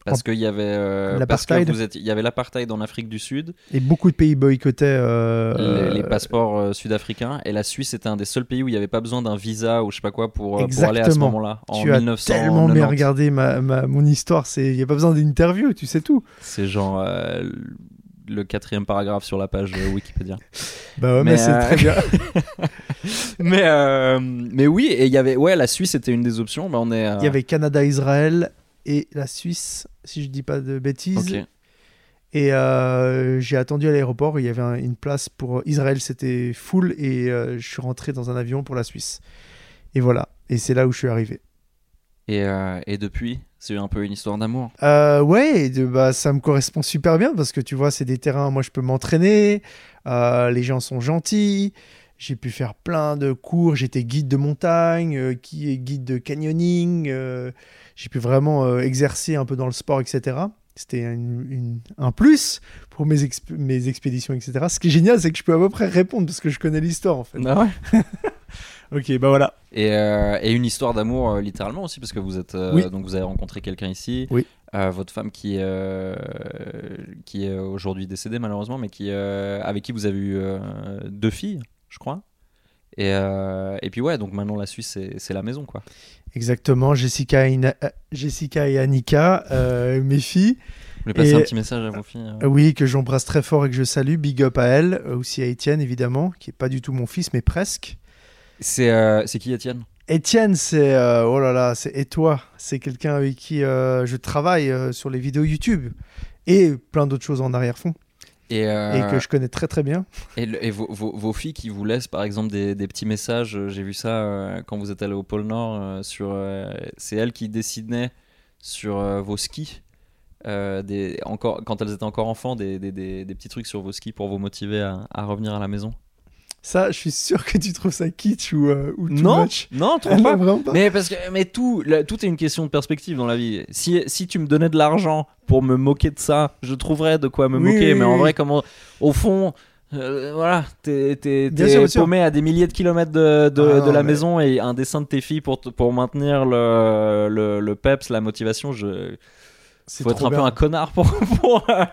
Parce qu'il y avait. euh, parce que L'apartheid. vous êtes- Il y avait l'apartheid en Afrique du Sud, Et beaucoup de pays boycottaient. euh, les, les passeports euh, sud-africains, et la Suisse était un des seuls pays où il n'y avait pas besoin d'un visa ou je sais pas quoi pour, euh, pour aller à ce moment-là. En tu as 1990. tellement bien regardé ma, ma- mon histoire. Il n'y a pas besoin d'interview, tu sais tout. C'est genre euh, le quatrième paragraphe sur la page euh, Wikipédia. Bah ouais, mais, Mais, c'est euh, très bien. mais, euh, mais oui, et il y avait. Ouais, la Suisse était une des options. Bah, on est. euh, Il y avait Canada, Israël et la Suisse, si je dis pas de bêtises. Et euh, j'ai attendu à l'aéroport. Il y avait un- une place pour Israël, c'était full. Et euh, je suis rentré dans un avion pour la Suisse. Et voilà. Et c'est là où je suis arrivé. Et, euh, et depuis, c'est un peu une histoire d'amour. Euh, ouais, de- bah, ça me correspond super bien parce que tu vois, c'est des terrains, moi je peux m'entraîner, euh, les gens sont gentils, j'ai pu faire plein de cours, j'étais guide de montagne, euh, qui est guide de canyoning, euh, j'ai pu vraiment euh, exercer un peu dans le sport, etc. C'était un plus pour mes, exp- mes expéditions, etc. Ce qui est génial, c'est que je peux à peu près répondre parce que je connais l'histoire en fait. Ok, bah voilà. Et, euh, et une histoire d'amour euh, littéralement aussi parce que vous êtes euh, Oui. donc vous avez rencontré quelqu'un ici. Oui. Euh, votre femme qui euh, qui est aujourd'hui décédée malheureusement, mais qui euh, avec qui vous avez eu euh, deux filles, je crois. Et, euh, et puis ouais, donc maintenant la Suisse c'est c'est la maison quoi. Exactement, Jessica et, Ina- euh, Jessica et Annika, euh, mes filles. Vous voulez passer Et- un petit message à vos filles euh Euh, Oui, que j'embrasse très fort et que je salue. Big up à elle, aussi à Étienne évidemment, qui est pas du tout mon fils, mais presque. C'est euh, c'est qui Étienne? Étienne, c'est euh, oh là là, c'est et toi, c'est quelqu'un avec qui euh, je travaille euh, sur les vidéos YouTube et plein d'autres choses en arrière-fond et, euh, et que je connais très très bien. Et, le- et vos, vos- vos filles qui vous laissent par exemple des, des petits messages, euh, j'ai vu ça euh, quand vous êtes allé au pôle Nord, euh, sur, c'est elles qui dessinaient sur vos skis, des, encore, quand elles étaient encore enfants, des, des- des- des petits trucs sur vos skis pour vous motiver à, à revenir à la maison. Ça, je suis sûr que tu trouves ça kitsch ou, euh, ou too non, much. non, trop pas. vraiment pas. Mais parce que mais tout, là, tout est une question de perspective dans la vie. Si, si tu me donnais de l'argent pour me moquer de ça, je trouverais de quoi me Oui, moquer. oui, mais en vrai, comment, au fond, euh, voilà, t'es paumé à des milliers de kilomètres de, de, Ah de non, la mais- maison et un dessin de tes filles pour, pour maintenir le, le, le peps, la motivation. Je, faut être un peu un connard pour, pour euh,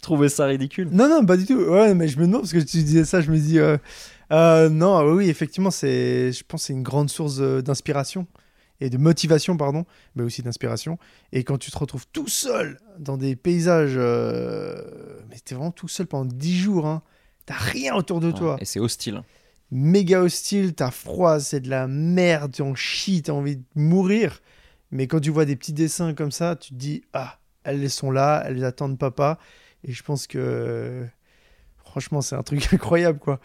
trouver ça ridicule. Non, non, pas du tout. Ouais, mais je me demande parce que tu disais ça, je me dis. euh, euh, non, ah oui, effectivement, c'est, je pense, que c'est une grande source d'inspiration et de motivation, pardon, mais aussi d'inspiration. Et quand tu te retrouves tout seul dans des paysages, euh, mais t'es vraiment tout seul pendant 10 jours, hein, t'as rien autour de toi, et c'est hostile. méga hostile, t'as froid, c'est de la merde, tu en chies, t'as envie de mourir. Mais quand tu vois des petits dessins comme ça, tu te dis ah, elles sont là, elles attendent papa. Et je pense que franchement, c'est un truc incroyable quoi.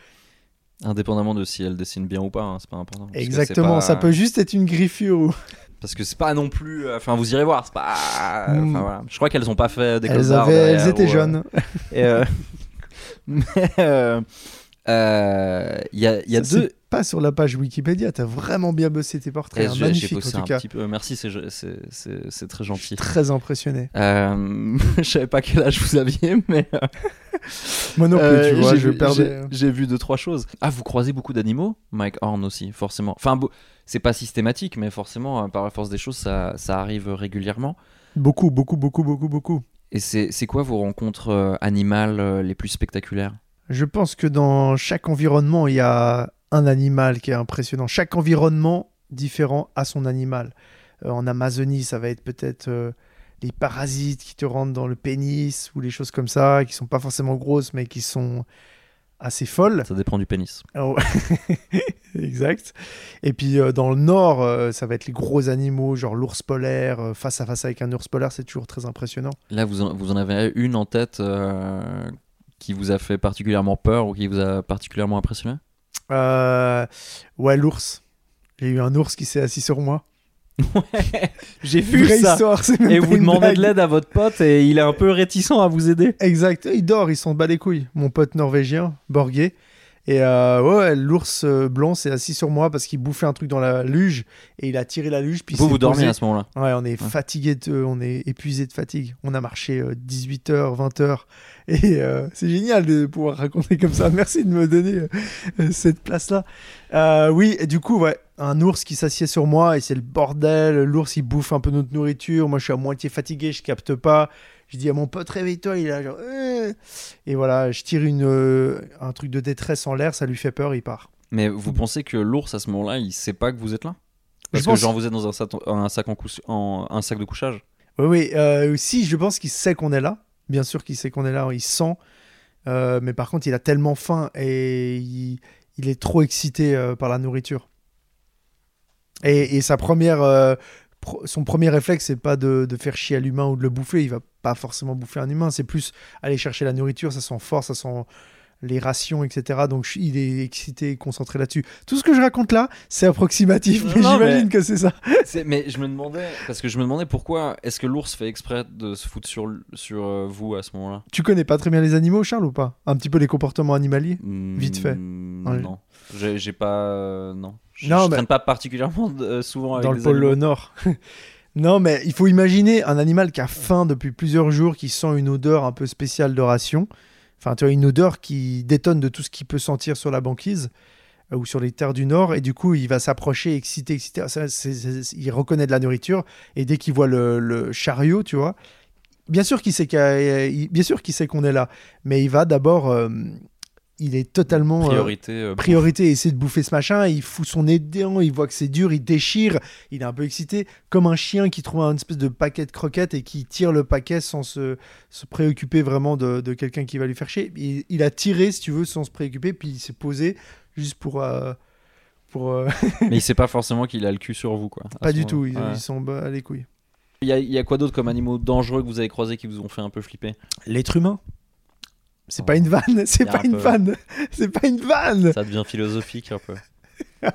Indépendamment de si elle dessine bien ou pas, hein, c'est pas important. Exactement, pas- ça peut juste être une griffure ou Parce que c'est pas non plus. euh, Enfin, vous irez voir. C'est pas. Mm. Enfin, voilà. Je crois qu'elles ont pas fait des elles, avaient, elles étaient jeunes. Et, euh, mais euh, euh, il y a, y a deux. Pas sur la page Wikipédia, t'as vraiment bien bossé tes portraits, hein, magnifique en tout cas. peu. Merci, c'est très gentil. Très impressionné. Euh, je savais pas quel âge vous aviez, mais euh, Moi non plus, euh, tu vois, j'ai je vu- perdais. j'ai- vu deux trois choses. Ah, vous croisez beaucoup d'animaux, Mike Horn aussi, forcément. Enfin, c'est pas systématique, mais forcément, euh, par la force des choses, ça, ça arrive régulièrement. Beaucoup, beaucoup, beaucoup, beaucoup, beaucoup. Et c'est quoi vos rencontres euh, animales euh, les plus spectaculaires? Je pense que dans chaque environnement, il y a un animal qui est impressionnant. Chaque environnement différent a son animal. Euh, en Amazonie, ça va être peut-être euh, les parasites qui te rentrent dans le pénis ou les choses comme ça, qui sont pas forcément grosses, mais qui sont assez folles. Ça dépend du pénis. Oh. exact. Et puis euh, dans le nord, ça va être les gros animaux, genre l'ours polaire, face à face avec un ours polaire, c'est toujours très impressionnant. Là, vous en, vous en avez une en tête qui vous a fait particulièrement peur ou qui vous a particulièrement impressionné? Euh, ouais, l'ours. J'ai eu un ours qui s'est assis sur moi. J'ai Vraie histoire, c'est même Et vous demandez blague. de l'aide à votre pote et il est un peu réticent à vous aider. Exact. Il dort, il s'en bat les couilles. Mon pote norvégien, Borgé. Et euh, ouais, l'ours euh, blanc s'est assis sur moi parce qu'il bouffait un truc dans la luge et il a tiré la luge. Puis Vous, vous dormiez posé. à ce moment-là. Ouais, on est fatigué, de, on est épuisé de fatigue. On a marché 18h, 20h. Et euh, c'est génial de pouvoir raconter comme ça. Merci de me donner euh, euh, cette place-là. Euh, oui, et du coup, ouais, un ours qui s'assied sur moi et c'est le bordel. L'ours, il bouffe un peu notre nourriture. Moi, je suis à moitié fatigué, je capte pas. Je dis à mon pote, réveille-toi. Il est là, genre, Euh et voilà, je tire une, euh, un truc de détresse en l'air, ça lui fait peur, il part. Mais vous pensez que l'ours à ce moment-là, il sait pas que vous êtes là? Parce Je que pense- genre vous êtes dans un sac, un sac, en un sac de couchage? Oui, oui. Euh, si, je pense qu'il sait qu'on est là. Bien sûr qu'il sait qu'on est là. Il sent. Mais par contre, il a tellement faim et il, il est trop excité par la nourriture. Et, et sa première, euh, son premier réflexe, c'est pas de, faire chier à l'humain ou de le bouffer. Il va pas forcément bouffer un humain. C'est plus aller chercher la nourriture. Ça sent fort, ça sent les rations, etc. Donc je- il est excité et concentré là-dessus. Tout ce que je raconte là, c'est approximatif, mais j'imagine que c'est ça. Mais je me demandais, parce que je me demandais pourquoi est-ce que l'ours fait exprès de se foutre sur, sur euh, vous à ce moment-là? Tu connais pas très bien les animaux, Charles, ou pas? Un petit peu les comportements animaliers Vite fait. Hmm, Ouais. Non, j'ai pas. euh, non. Je, Non, je mais- traîne pas particulièrement euh, souvent avec dans le pôle animaux. Nord. non, mais il faut imaginer un animal qui a faim depuis plusieurs jours, qui sent une odeur un peu spéciale de ration. Enfin, tu vois, une odeur qui détonne de tout ce qu'il peut sentir sur la banquise euh, ou sur les terres du Nord. Et du coup, il va s'approcher, excité, excité. Ça, il reconnaît de la nourriture. Et dès qu'il voit le, chariot, tu vois, bien sûr qu'il sait qu'on est là. Mais il va d'abord... euh, il est totalement... euh, Priorité. euh, priorité, essayer de bouffer ce machin, il fout son nez dedans, il voit que c'est dur, il déchire, il est un peu excité, comme un chien qui trouve un espèce de paquet de croquettes et qui tire le paquet sans se, se préoccuper vraiment de, de quelqu'un qui va lui faire chier. Il, il a tiré, si tu veux, sans se préoccuper, puis il s'est posé juste pour... euh, pour euh, Mais il sait pas forcément qu'il a le cul sur vous, quoi. à pas du tout, ils, Ouais. ils sont bas les couilles. Il y, a, il y a quoi d'autre comme animaux dangereux que vous avez croisés qui vous ont fait un peu flipper? L'être humain c'est Oh. pas une vanne, c'est pas un une peu- vanne, c'est pas une vanne. Ça devient philosophique un peu.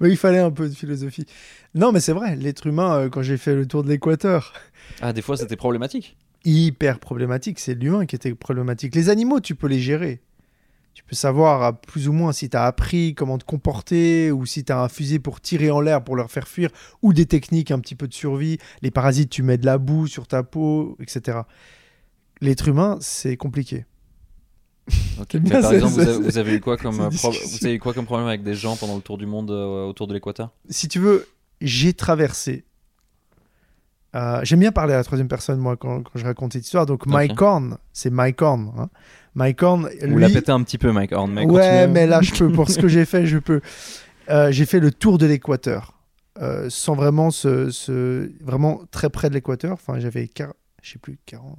Mais il fallait un peu de philosophie. Non, mais c'est vrai, l'être humain, euh, quand j'ai fait le tour de l'équateur, Ah, des fois c'était problématique. hyper problématique. C'est l'humain qui était problématique. Les animaux, tu peux les gérer. Tu peux savoir à plus ou moins si tu as appris comment te comporter ou si tu as un fusil pour tirer en l'air pour leur faire fuir ou des techniques un petit peu de survie. Les parasites, tu mets de la boue sur ta peau, etc. L'être humain, c'est compliqué. Mais bien, par exemple, vous avez, vous avez eu quoi comme c'est une pro- discussion. vous avez eu quoi comme problème avec des gens pendant le tour du monde euh, autour de l'équateur? Si tu veux, j'ai traversé. Euh, J'aime bien parler à la troisième personne, moi, quand, quand je raconte cette histoire. Donc, Mike Horn, c'est Mike Horn. Hein. Mike Horn, Vous lui, la pété un petit peu, Mike Horn. Mais ouais, mais là, je peux. Pour ce que j'ai fait, je peux. Euh, j'ai fait le tour de l'équateur. sans vraiment se- Vraiment très près de l'équateur. Enfin, j'avais. Je sais plus, 40.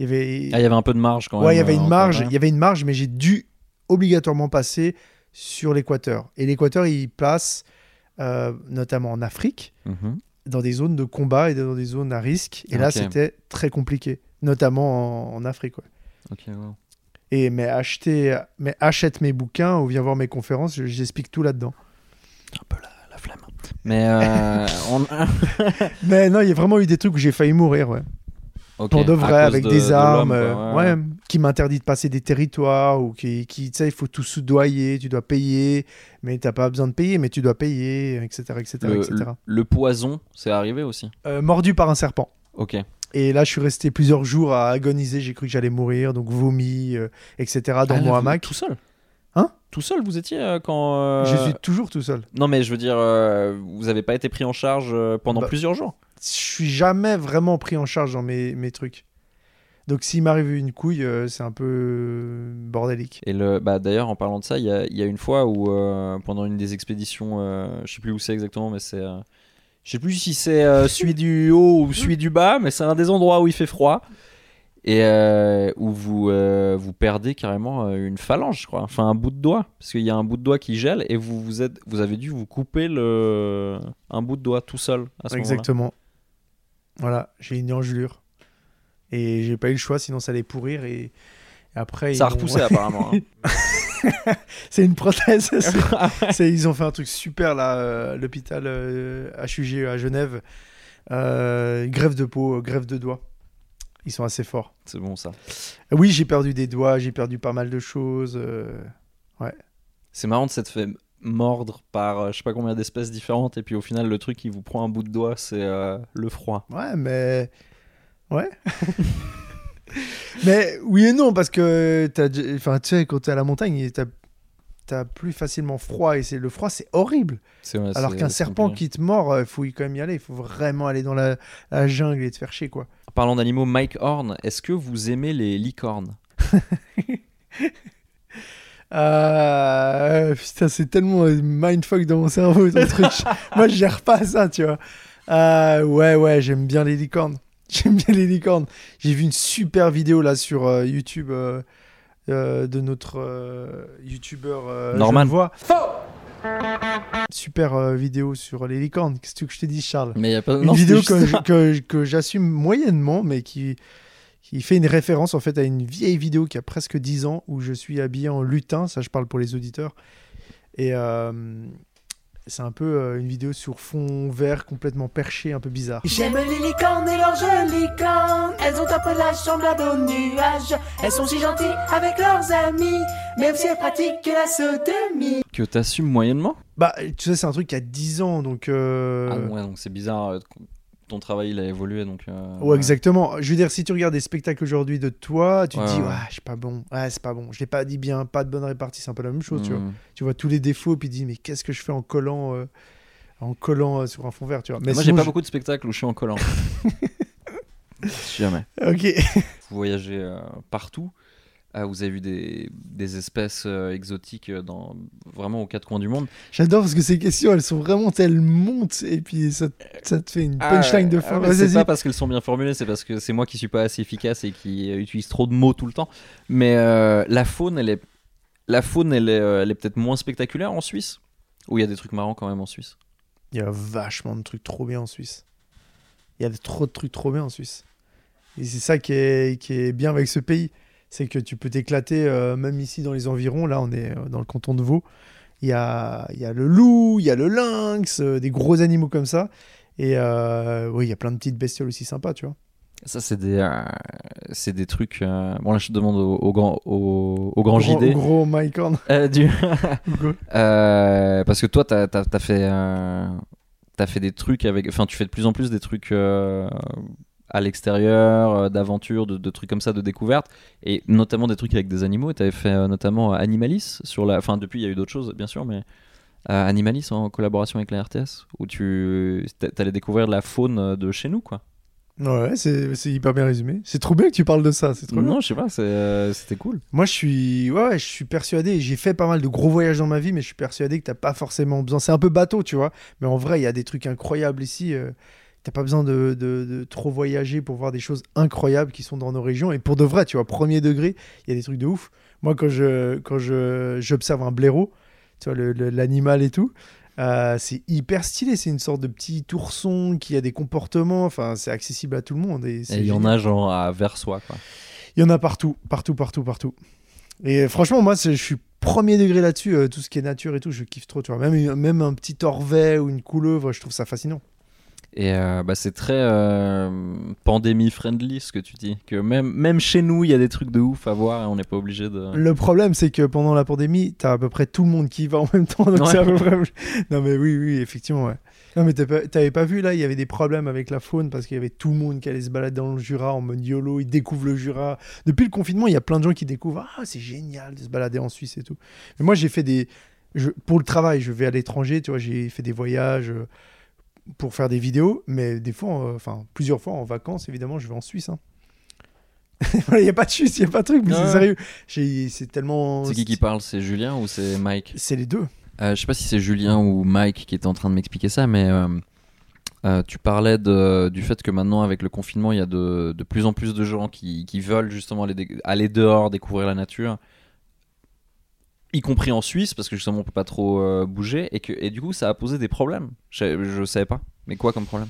Il y avait. Ah, il y avait un peu de marge quand même. ouais, il y avait euh, une entre- marge. Il y avait une marge, mais j'ai dû obligatoirement passer sur l'équateur. Et l'équateur, il passe euh, notamment en Afrique Mhm. dans des zones de combat et dans des zones à risque. Et là, c'était très compliqué, notamment en, en Afrique. ouais. Ok, wow. Et mais acheter, mais achète mes bouquins ou viens voir mes conférences, je- j'explique tout là-dedans. Un peu la. Mais euh, on... Mais non, il y a vraiment eu des trucs où j'ai failli mourir, ouais. Ok, Pour de vrai, avec de- des de armes, quoi, euh, ouais. ouais, qui m'interdit de passer des territoires ou qui, qui tu sais, il faut tout soudoyer, tu dois payer, mais t'as pas besoin de payer, mais tu dois payer, etc., etc., Le, etc. le- le poison, c'est arrivé aussi? Euh, mordu par un serpent. Ok. Et là, je suis resté plusieurs jours à agoniser. J'ai cru que j'allais mourir, donc vomi, euh, etc. dans Ah, mon hamac. Tout seul? Hein? Tout seul, vous étiez euh, quand. euh, Je suis toujours tout seul. Non, mais je veux dire, euh, vous avez pas été pris en charge pendant Bah, plusieurs jours? Je suis jamais vraiment pris en charge dans mes, mes trucs. Donc s'il m'arrive une couille, euh, c'est un peu bordélique. Et le, bah, d'ailleurs, en parlant de ça, il y a, y a une fois où, euh, pendant une des expéditions, euh, je sais plus où c'est exactement, mais c'est. euh, je sais plus si c'est celui du haut ou celui du bas, mais c'est un des endroits où il fait froid. Et où vous, vous perdez carrément une phalange, je crois. Enfin, un bout de doigt. Parce qu'il y a un bout de doigt qui gèle et vous, vous, êtes, vous avez dû vous couper le, un bout de doigt tout seul à ce. Exactement. Voilà, j'ai une engelure. Et j'ai pas eu le choix, sinon ça allait pourrir. Et, après, Ça a repoussé apparemment. hein. c'est une prothèse. c'est- Ah c'est- ils ont fait un truc super là, euh, l'hôpital euh, HUG à Genève. Euh, grève de peau, euh, grève de doigts. Ils sont assez forts. C'est bon ça. Oui, j'ai perdu des doigts, j'ai perdu pas mal de choses. euh, Ouais. C'est marrant de s'être fait mordre par euh, je sais pas combien d'espèces différentes et puis au final le truc qui vous prend un bout de doigt c'est euh, le froid. Ouais, mais. Ouais. mais oui et non, parce que t'as déjà- enfin, tu sais, quand t'es à la montagne, t'as as plus facilement froid et c'est le froid, c'est horrible. Ouais, Alors qu'un serpent compliqué. qui te mord, il faut y quand même y aller. Il faut vraiment aller dans la, la jungle et te faire chier, quoi. Parlant d'animaux, Mike Horn, est-ce que vous aimez les licornes? Euh, putain, c'est tellement mindfuck dans mon cerveau, ton truc. Moi, je gère pas ça, tu vois. Euh, ouais, ouais, j'aime bien les licornes. J'aime bien les licornes. J'ai vu une super vidéo là sur euh, YouTube euh, euh, de notre euh, youtubeur euh, Norman. Genevois. Super euh, vidéo sur les licornes. Qu'est-ce que je t'ai dit, Charles? Mais y a pas Une non, vidéo que, que, que j'assume moyennement, mais qui, qui fait une référence en fait à une vieille vidéo qui a presque 10 ans où je suis habillé en lutin. Ça, je parle pour les auditeurs. Et euh, c'est un peu euh, une vidéo sur fond vert complètement perché, un peu bizarre. J'aime les licornes et leurs jolies cornes. Elles ont un peu la chambre aux nuages. Elles sont si gentilles avec leurs amis. Même si elles pratiquent la sodomie. que t'assumes moyennement? Bah, tu sais, c'est un truc qui a 10 ans, donc. euh, Ah ouais, donc c'est bizarre. Ton travail il a évolué donc. euh, Ouais, exactement. Je veux dire, si tu regardes des spectacles aujourd'hui de toi, tu te dis, ouais. ouais, je suis pas bon. Ouais, c'est pas bon. Je l'ai pas dit bien, pas de bonne répartie. C'est un peu la même chose, tu vois. Hmm. Tu vois tous les défauts, puis tu dis, mais qu'est-ce que je fais en collant, euh, en collant euh, sur un fond vert, tu vois. Mais Moi j'ai pas je- beaucoup de spectacles où je suis en collant. Jamais. Ok. Vous voyagez euh, partout. Ah, vous avez vu des, des espèces euh, exotiques euh, dans vraiment aux quatre coins du monde. J'adore parce que ces questions, elles sont vraiment, elles montent, et puis ça, ça te fait une punchline de fin. Ah, c'est pas parce qu'elles sont bien formulées, c'est parce que c'est moi qui suis pas assez efficace et qui euh, utilise trop de mots tout le temps. Mais euh, la faune, elle est, la faune, elle est, elle est peut-être moins spectaculaire en Suisse. Ou il y a des trucs marrants quand même en Suisse? Il y a vachement de trucs trop bien en Suisse. Il y a trop de trucs trop bien en Suisse. Et c'est ça qui est, qui est bien avec ce pays. C'est que tu peux t'éclater, euh, même ici dans les environs. Là, on est euh, dans le canton de Vaud. Il y a, y a le loup, il y a le lynx, euh, des gros animaux comme ça. Et oui, il y a plein de petites bestioles aussi sympas, tu vois. Ça, c'est des, euh, c'est des trucs. euh, Bon, là, je te demande au, au grand, au, au grand Gros- JD. Gros Mike Horn. Euh, du- parce que toi, t'as as, fait, t'as fait des trucs avec. Enfin, tu fais de plus en plus des trucs à l'extérieur, euh, d'aventure, de, de trucs comme ça, de découverte, et notamment des trucs avec des animaux. Tu avais fait euh, notamment Animalis sur la. Enfin, depuis, il y a eu d'autres choses, bien sûr, mais euh, Animalis en collaboration avec la RTS, où tu allais découvrir la faune de chez nous, quoi. Ouais, c'est hyper bien résumé. C'est trop bien que tu parles de ça. C'est trop bien. Non, je sais pas, euh, c'était cool. Moi, je suis, ouais, ouais, je suis persuadé. J'ai fait pas mal de gros voyages dans ma vie, mais je suis persuadé que t'as pas forcément besoin. C'est un peu bateau, tu vois. Mais en vrai, il y a des trucs incroyables ici. euh, T'as pas besoin de, de- de trop voyager pour voir des choses incroyables qui sont dans nos régions. Et pour de vrai, tu vois, premier degré, il y a des trucs de ouf. Moi, quand je, quand je, j'observe un blaireau, tu vois, l'animal et tout, euh, c'est hyper stylé. C'est une sorte de petit ourson qui a des comportements. Enfin, c'est accessible à tout le monde. Et, il y en a genre à Versoix, quoi. Il y en a partout, partout, partout, partout. Et franchement, moi, je suis premier degré là-dessus. euh, tout ce qui est nature et tout, je kiffe trop. Tu vois. Même, même un petit orvet ou une couleuvre, je trouve ça fascinant. Et euh, bah, c'est très euh, pandémie friendly ce que tu dis. Que même, même chez nous, il y a des trucs de ouf à voir et on n'est pas obligé de. Le problème, c'est que pendant la pandémie, t'as à peu près tout le monde qui y va en même temps. Donc Ouais. c'est à peu près... Non, mais oui, oui, effectivement, ouais. Non, mais t'avais pas vu là, il y avait des problèmes avec la faune parce qu'il y avait tout le monde qui allait se balader dans le Jura en mode YOLO, ils découvrent le Jura. Depuis le confinement, il y a plein de gens qui découvrent Ah, c'est génial de se balader en Suisse et tout. Mais moi, j'ai fait des. je- Pour le travail, je vais à l'étranger, tu vois, j'ai fait des voyages euh, pour faire des vidéos, mais des fois, euh, enfin, plusieurs fois en vacances, évidemment, je vais en Suisse. hein. Il n'y a pas de Suisse, il n'y a pas de truc, mais Ouais. c'est sérieux. C'est tellement. C'est qui qui parle C'est Julien ou c'est Mike? C'est les deux. Euh, Je sais pas si c'est Julien ou Mike qui était en train de m'expliquer ça, mais euh, euh, tu parlais de, du fait que maintenant, avec le confinement, il y a de, de plus en plus de gens qui, qui veulent justement aller, aller dehors, découvrir la nature. Y compris en Suisse, parce que justement on peut pas trop euh, bouger, et, que, et du coup ça a posé des problèmes. Je, je savais pas. Mais quoi comme problème?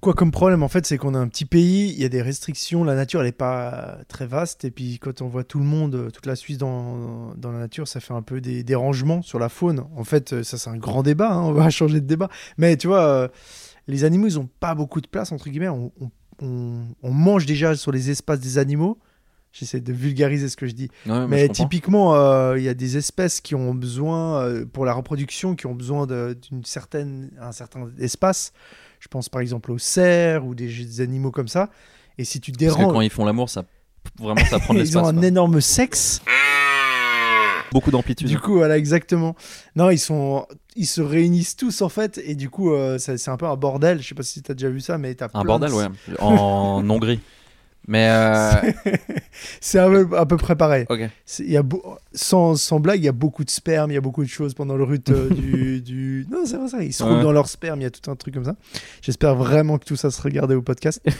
Quoi comme problème? En fait, c'est qu'on a un petit pays, il y a des restrictions, la nature elle est pas très vaste et puis quand on voit tout le monde, euh, toute la Suisse dans, dans la nature, ça fait un peu des dérangements sur la faune. En fait, euh, ça c'est un grand débat, hein, on va changer de débat. Mais tu vois, les animaux ils ont pas beaucoup de place entre guillemets. On- on mange déjà sur les espaces des animaux. J'essaie de vulgariser ce que je dis. Ouais, mais je typiquement, euh, il y a des espèces qui ont besoin, euh, pour la reproduction, qui ont besoin d'une certaine, un certain espace. Je pense par exemple aux cerfs ou des, des animaux comme ça. Et si tu Parce que déranges, quand ils font l'amour, ça vraiment ça prend de ils ont l'espace. un énorme sexe. Beaucoup d'amplitude. Du coup, voilà, exactement. Non, ils sont, ils se réunissent tous en fait, et du coup, euh, c'est un peu un bordel. Je sais pas si tu as déjà vu ça, mais t'as Un bordel, de- ouais. En Hongrie. Mais euh, C'est à peu, à peu près pareil. ok. C'est- Il y a sans, sans blague, il y a beaucoup de sperme, il y a beaucoup de choses pendant le rut euh, du, du- Non, c'est vrai ça. Ils se roulent Ouais. dans leur sperme, il y a tout un truc comme ça. J'espère vraiment que tout ça se regardait au podcast.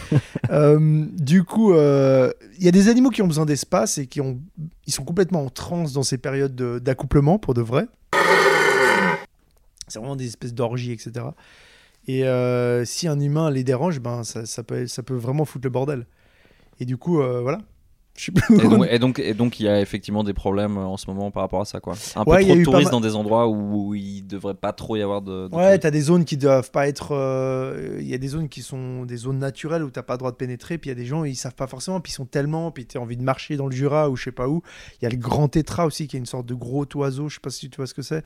Euh, du coup, il y a des animaux qui ont besoin d'espace et qui ont, ils sont complètement en transe dans ces périodes de- d'accouplement pour de vrai. C'est vraiment des espèces d'orgies, etc. Et si un humain les dérange, ben ça, ça peut, ça peut vraiment foutre le bordel. Et du coup, euh, voilà. Où Et on donc, et donc, et donc, il y a effectivement des problèmes euh, en ce moment par rapport à ça, quoi. Un Ouais, peu trop de touristes dans des endroits où il devrait pas trop y avoir de. de Ouais, t'as des zones qui doivent pas être. euh, Il y a des zones qui sont des zones naturelles où t'as pas le droit de pénétrer. Puis il y a des gens, ils savent pas forcément. Puis ils sont tellement. Puis t'as envie de marcher dans le Jura ou je sais pas où. Il y a le grand tétra aussi qui est une sorte de gros oiseau. Je sais pas si tu vois ce que c'est.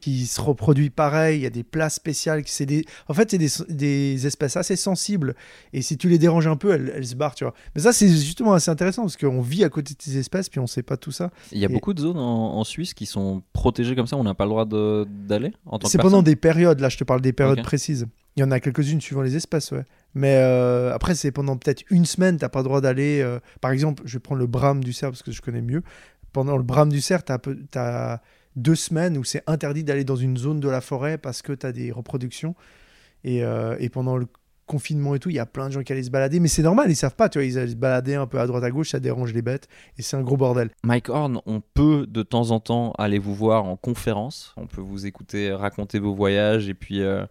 Qui se reproduit pareil. Il y a des places spéciales. C'est des... En fait, c'est des, des espèces assez sensibles. Et si tu les déranges un peu, elles, elles se barrent, tu vois. Mais ça, c'est justement assez intéressant parce qu'on vit à côté de ces espèces. Puis on sait pas tout ça. Il y a Et- beaucoup de zones en, en Suisse qui sont protégées comme ça, on n'a pas le droit d'aller en tant que C'est pendant des périodes, là je te parle des périodes précises. Il y en a quelques-unes suivant les espèces, ouais. Mais euh, après, c'est pendant peut-être une semaine, t'as pas le droit d'aller. euh, Par exemple, je vais prendre le brame du cerf parce que je connais mieux. Pendant le brame du cerf, t'as peu- t'as deux semaines où c'est interdit d'aller dans une zone de la forêt parce que t'as des reproductions. Et, euh, et pendant le confinement et tout, il y a plein de gens qui allaient se balader. Mais c'est normal, ils savent pas, tu vois, ils allaient se balader un peu à droite à gauche, ça dérange les bêtes. Et c'est un gros bordel. Mike Horn, on peut de temps en temps aller vous voir en conférence. On peut vous écouter raconter vos voyages et puis euh,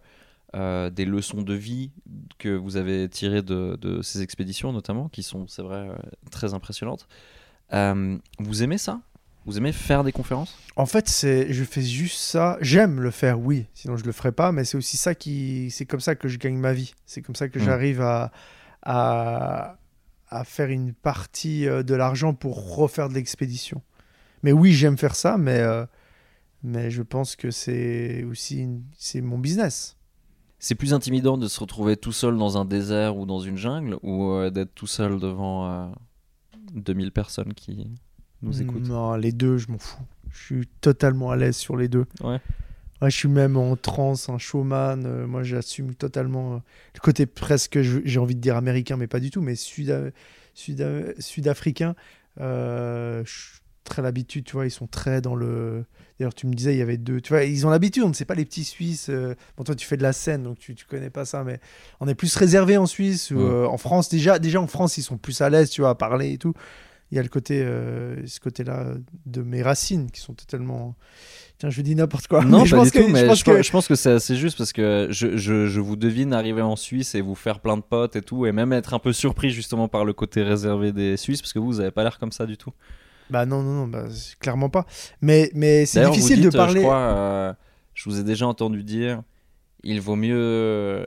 euh, des leçons de vie que vous avez tirées de, de ces expéditions notamment, qui sont, c'est vrai, très impressionnantes. Vous aimez ça? Vous aimez faire des conférences? En fait, c'est, je fais juste ça. J'aime le faire, oui. Sinon, je le ferais pas. Mais c'est aussi ça qui, c'est comme ça que je gagne ma vie. C'est comme ça que Mm. j'arrive à, à, à faire une partie euh, de l'argent pour refaire de l'expédition. Mais oui, j'aime faire ça, mais euh, mais je pense que c'est aussi, une- c'est mon business. C'est plus intimidant de se retrouver tout seul dans un désert ou dans une jungle ou euh, d'être tout seul devant euh, 2000 personnes qui nous écoutent Non, les deux, je m'en fous. Je suis totalement à l'aise sur les deux. Ouais. Ouais, je suis même en transe, un showman. euh, moi, j'assume totalement euh, le côté presque, j'ai envie de dire américain, mais pas du tout, mais sud- sud- sud-africain. euh, je suis très l'habitude, tu vois, ils sont très dans le. D'ailleurs, tu me disais, il y avait deux. Tu vois, ils ont l'habitude, on ne sait pas les petits Suisses. euh, Bon, toi, tu fais de la scène, donc tu, tu connais pas ça, mais on est plus réservé en Suisse ou Ouais. euh, en France. Déjà, déjà, en France, ils sont plus à l'aise, tu vois, à parler et tout. Il y a le côté, euh, ce côté-là de mes racines qui sont totalement. Tiens, je dis n'importe quoi. Non, Mais je pense du que, tout, je mais pense je, que- pense- je pense que c'est assez juste parce que je, je, je vous devine arriver en Suisse et vous faire plein de potes et tout, et même être un peu surpris justement par le côté réservé des Suisses parce que vous, vous avez pas l'air comme ça du tout. Bah non, non, non, bah, c'est clairement pas. Mais, mais c'est vous difficile dites, de euh, parler. Je crois, euh, je vous ai déjà entendu dire, il vaut mieux,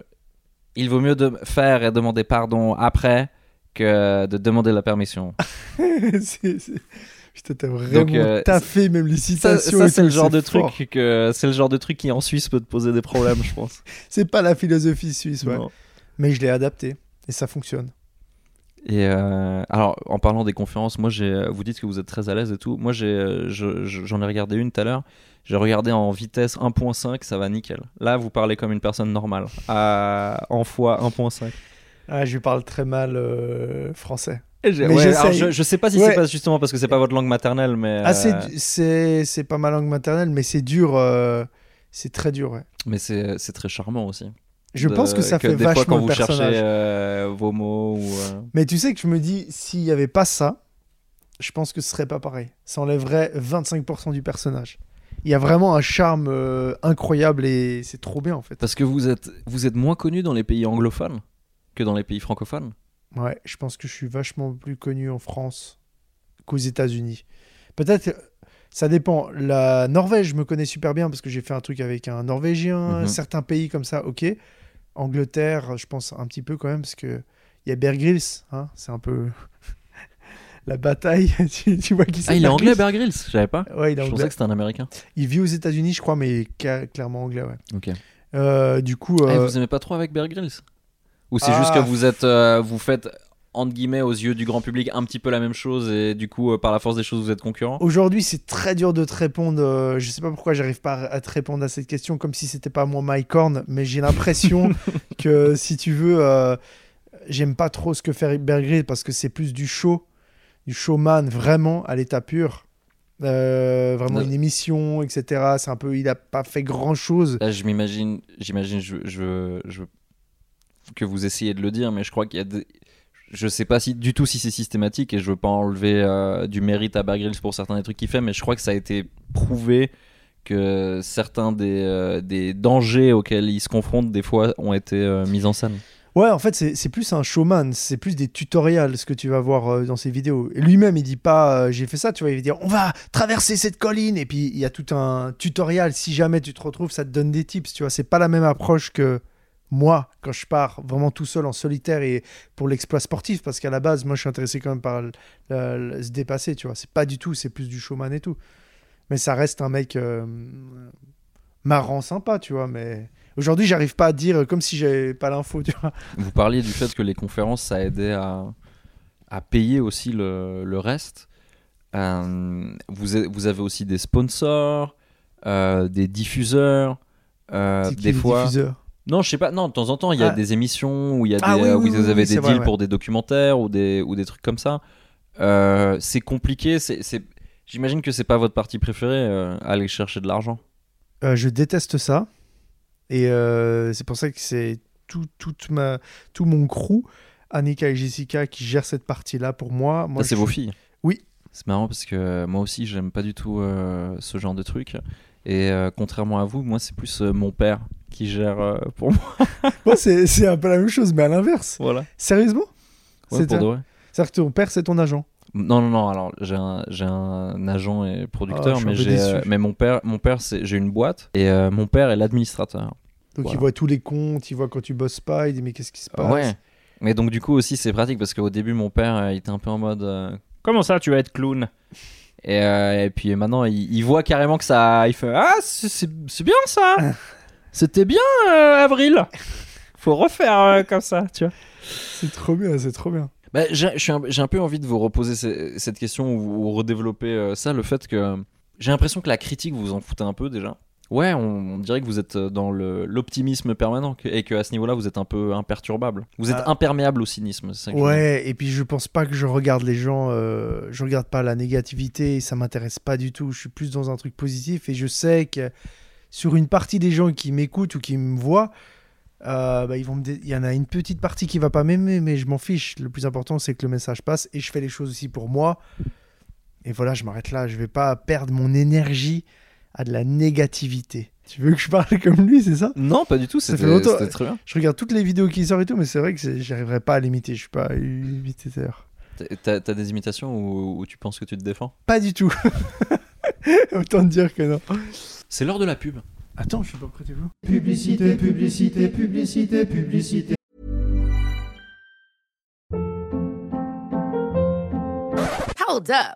il vaut mieux de faire et demander pardon après que de demander la permission. C'est- c'est- Putain, t'as vraiment euh, taffé même les citations. ça, et c'est tout, le genre de fort. truc que c'est le genre de truc qui en Suisse peut te poser des problèmes, je pense. C'est pas la philosophie suisse, ouais. Mais je l'ai adapté et ça fonctionne. Et euh, alors, en parlant des conférences, moi, j'ai, vous dites que vous êtes très à l'aise et tout. Moi, j'ai, euh, je- je- j'en ai regardé une tout à l'heure. J'ai regardé en vitesse 1.5, ça va nickel. Là, vous parlez comme une personne normale. À, en fois 1.5. Ah, je parle très mal euh, français. J'ai- Mais ouais, alors, j'essaye. je, je sais pas si Ouais. c'est pas justement parce que c'est pas votre langue maternelle, mais. Ah, c'est euh, c'est pas ma langue maternelle, mais c'est dur. euh, c'est très dur, ouais. Mais c'est, très charmant aussi. Je De- pense que ça fait des fois, vachement quand le vous personnage. cherchez vos mots ou. Mais tu sais que je me dis, s'il y avait pas ça, je pense que ce serait pas pareil. Ça enlèverait 25% du personnage. Il y a vraiment un charme euh, incroyable et c'est trop bien en fait. Parce que vous êtes, vous êtes moins connu dans les pays anglophones que dans les pays francophones. Ouais, je pense que je suis vachement plus connu en France qu'aux États-Unis. Peut-être, ça dépend. La Norvège, je me connais super bien parce que j'ai fait un truc avec un Norvégien. Mhm. Certains pays comme ça, ok. Angleterre, je pense un petit peu quand même, parce que il y a Bear Grylls, hein, c'est un peu la bataille. tu, tu vois qui c'est Ah, il est anglais, Bear Grylls? Je savais pas. Ouais, il est Je pensais que c'était un américain. Il vit aux États-Unis, je crois, mais il est clairement anglais, ouais. Ok. Euh, du coup, Ah, euh, vous aimez pas trop avec Bear Grylls? Ou c'est Ah. juste que vous êtes, euh, vous faites entre guillemets aux yeux du grand public un petit peu la même chose et du coup euh, par la force des choses vous êtes concurrents aujourd'hui, c'est très dur de te répondre. euh, je sais pas pourquoi j'arrive pas à te répondre à cette question, comme si c'était pas moi Mike Horn, mais j'ai l'impression que si tu veux, euh, j'aime pas trop ce que fait Bear Grylls parce que c'est plus du show, du showman vraiment à l'état pur. Euh, vraiment une émission, etc. C'est un peu, il a pas fait grand chose. Là, je m'imagine, j'imagine, je, je, je- que vous essayez de le dire, mais je crois qu'il y a des... Je sais pas si, du tout si c'est systématique et je veux pas enlever euh, du mérite à Bear Grylls pour certains des trucs qu'il fait, mais je crois que ça a été prouvé que certains des, euh, des dangers auxquels il se confronte des fois ont été euh, mis en scène. Ouais, en fait, c'est plus un showman, c'est plus des tutoriels ce que tu vas voir dans ses vidéos. Lui-même, il dit pas j'ai fait ça, tu vois, il va dire on va traverser cette colline et puis il y a tout un tutoriel. Si jamais tu te retrouves, ça te donne des tips, tu vois. C'est pas la même approche que moi quand je pars vraiment tout seul en solitaire et pour l'exploit sportif parce qu'à la base, moi, je suis intéressé quand même par le- le- le- se dépasser, tu vois. C'est pas du tout, c'est plus du showman et tout. Mais ça reste un mec euh, marrant, sympa, tu vois. Mais aujourd'hui, j'arrive pas à dire comme si j'avais pas l'info, tu vois. Vous parliez du fait que les conférences, ça aidait à, à payer aussi le, le reste. Euh, vous, a- vous avez aussi des sponsors, euh, des diffuseurs, des fois. diffuseurs? Non, je sais pas. Non, de temps en temps, il y a Ah. des émissions où il y a des, Ah oui, euh, oui, où des vrai, deals ouais. pour des documentaires ou des ou des trucs comme ça. Euh, c'est compliqué. C'est, J'imagine que c'est pas votre partie préférée, euh, aller chercher de l'argent. Euh, je déteste ça. Et c'est pour ça que c'est tout, toute ma, tout mon crew, Annika et Jessica, qui gèrent cette partie-là pour moi. moi Ça, c'est vos filles? Oui. C'est marrant parce que moi aussi, j'aime pas du tout ce genre de truc. Et euh, contrairement à vous, moi, c'est plus euh, mon père qui gère euh, pour moi. Moi, c'est c'est un peu la même chose, mais à l'inverse. Voilà. Sérieusement? Ouais, C'est pour de vrai. C'est-à-dire que ton père, c'est ton agent? Non, non, non. Alors, j'ai un, j'ai un agent et Ah, producteur, je suis mais peu j'ai, euh, mais mon père, mon père, c'est, j'ai une boîte et euh, mon père est l'administrateur. Donc, Voilà. il voit tous les comptes, il voit quand tu bosses pas, il dit Mais qu'est-ce qui se passe? Ouais. Mais donc du coup aussi c'est pratique parce qu'au début mon père euh, il était un peu en mode euh, comment ça tu vas être clown? Et, euh, et puis maintenant il, il voit carrément que ça il fait ah c'est, bien ça. C'était bien euh, Avril. Faut refaire euh, comme ça tu vois. C'est trop bien, c'est trop bien. bah, j'ai, je suis un, j'ai un peu envie de vous reposer ce- cette question ou, ou redévelopper euh, ça le fait que j'ai l'impression que la critique vous vous en foutez un peu déjà Ouais, on, on dirait que vous êtes euh, dans l'optimisme permanent que- et qu'à ce niveau-là, vous êtes un peu imperturbable. Vous êtes Ah. imperméable au cynisme. c'est ça que. Ouais, et puis je pense pas que je regarde les gens, euh, je regarde pas la négativité, ça m'intéresse pas du tout. Je suis plus dans un truc positif et je sais que sur une partie des gens qui m'écoutent ou qui me voient, euh, bah, ils vont me dé- il y en a une petite partie qui va pas m'aimer, mais je m'en fiche. Le plus important, c'est que le message passe et je fais les choses aussi pour moi. Et voilà, je m'arrête là. Je vais pas perdre mon énergie à de la négativité. Tu veux que je parle comme lui, c'est ça? Non, pas du tout, Ça c'était fait longtemps. c'était très bien. Je regarde toutes les vidéos qui sortent et tout, mais c'est vrai que c'est- j'arriverai pas à l'imiter. Je suis pas imitateur. T'as t'as des imitations où, où tu penses que tu te défends? Pas du tout. Autant te dire que non. C'est l'heure de la pub. Attends, je suis pas prêt, t'es vous Publicité, publicité, publicité, publicité. Hold up.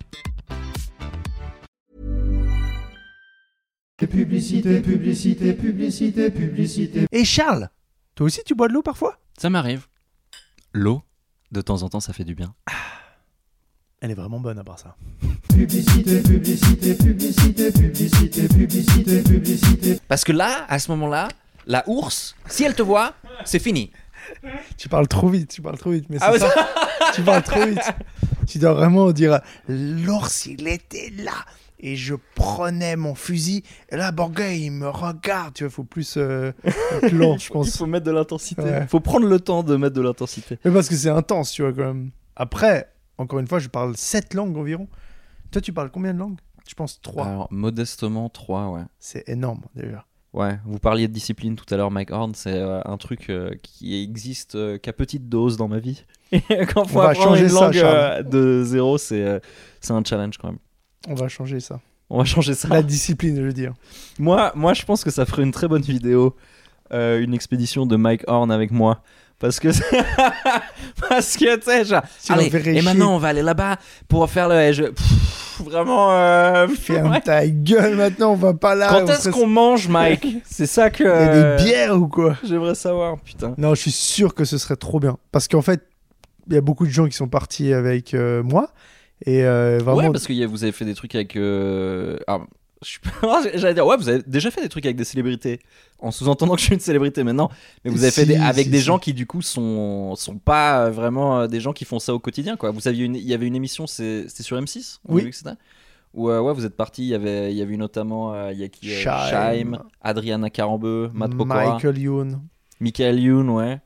Publicité, publicité, publicité, publicité. Et Charles, toi aussi tu bois de l'eau parfois? Ça m'arrive. L'eau, de temps en temps, ça fait du bien. Elle est vraiment bonne à part ça. Publicité, publicité, publicité, publicité, publicité, publicité. Parce que là, à ce moment-là, la ours, si elle te voit, c'est fini. Tu parles trop vite, tu parles trop vite, mais c'est Ah ouais, ça. tu parles trop vite. Tu dois vraiment dire l'ours il était là et je prenais mon fusil et là Borgay il me regarde. Tu vois, faut plus euh, être lent, je Il pense. faut mettre de l'intensité. Ouais. Il faut prendre le temps de mettre de l'intensité. Mais parce que c'est intense, tu vois, quand même. Après, Encore une fois, je parle 7 langues environ. Toi, tu parles combien de langues? Je pense 3. Alors, modestement, 3, ouais. C'est énorme déjà. Ouais, vous parliez de discipline tout à l'heure, Mike Horn, c'est euh, un truc euh, qui existe euh, qu'à petite dose dans ma vie. Et quand faut On va apprendre changer une ça, langue euh, de zéro, c'est euh, c'est un challenge quand même. On va changer ça. On va changer ça. La discipline, je veux dire. Moi, moi, je pense que ça ferait une très bonne vidéo, euh, une expédition de Mike Horn avec moi. Parce que, parce que tu sais, genre, Tu allez, et chier. maintenant on va aller là-bas pour faire le. je- pff, vraiment. euh, Ferme ouais. ta gueule maintenant, on va pas là. Quand est-ce serait- qu'on mange, Mike? C'est ça que. Il y a des bières ou quoi? J'aimerais savoir, putain. Non, je suis sûr que ce serait trop bien. Parce qu'en fait, il y a beaucoup de gens qui sont partis avec euh, moi. Et euh, vraiment. Ouais, parce que vous avez fait des trucs avec. euh, ah, J'allais dire, ouais, vous avez déjà fait des trucs avec des célébrités, en sous-entendant que je suis une célébrité maintenant. Mais vous avez fait des... avec si, des si. gens qui, du coup, sont, sont pas vraiment euh, des gens qui font ça au quotidien, quoi. Vous aviez une... Il y avait une émission, c'était sur M6 on Oui. Où, euh, ouais, vous êtes parti, il y avait, il y avait notamment euh, il y a qui, Shaim. Shaim, Adriana Carambeu, Matt Pokora, Michael Youn. Michael Youn, ouais.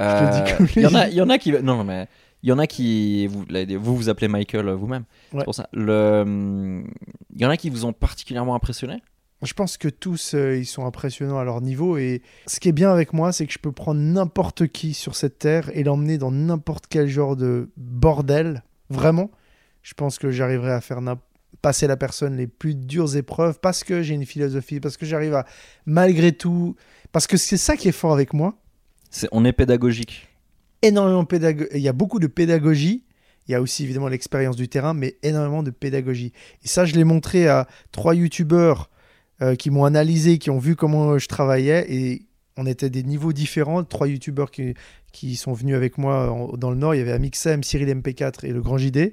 Euh, Il y en a, il y en a qui, non, non, mais il y en a qui, vous, vous vous appelez Michael euh, vous-même. Ouais. C'est pour ça. Le, il y en a qui vous ont particulièrement impressionné? Je pense que tous, euh, ils sont impressionnants à leur niveau. Et ce qui est bien avec moi, c'est que je peux prendre n'importe qui sur cette terre et l'emmener dans n'importe quel genre de bordel. Vraiment. Je pense que j'arriverai à faire passer la personne les plus dures épreuves parce que j'ai une philosophie, parce que j'arrive à, malgré tout, parce que c'est ça qui est fort avec moi. On est pédagogique. Énormément de pédago- il y a beaucoup de pédagogie. Il y a aussi évidemment l'expérience du terrain, mais énormément de pédagogie. Et ça, je l'ai montré à trois youtubeurs euh, qui m'ont analysé, qui ont vu comment je travaillais. Et on était des niveaux différents. Trois youtubeurs qui, qui sont venus avec moi en- dans le Nord. Il y avait Amixem, Cyril MP4 et le Grand JD.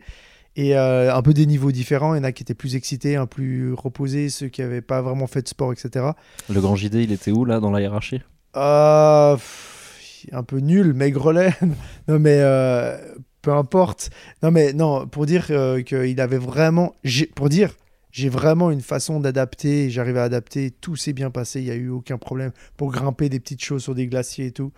Et euh, un peu des niveaux différents. Il y en a qui étaient plus excités, un plus reposés, ceux qui n'avaient pas vraiment fait de sport, etc. Le grand JD, il était où là dans la hiérarchie? Euh, pff, un peu nul, maigrelet. non, mais euh, peu importe. Non, mais non, pour dire euh, qu'il avait vraiment. Pour dire, j'ai vraiment une façon d'adapter. J'arrive à adapter. Tout s'est bien passé. Il n'y a eu aucun problème pour grimper des petites choses sur des glaciers et tout.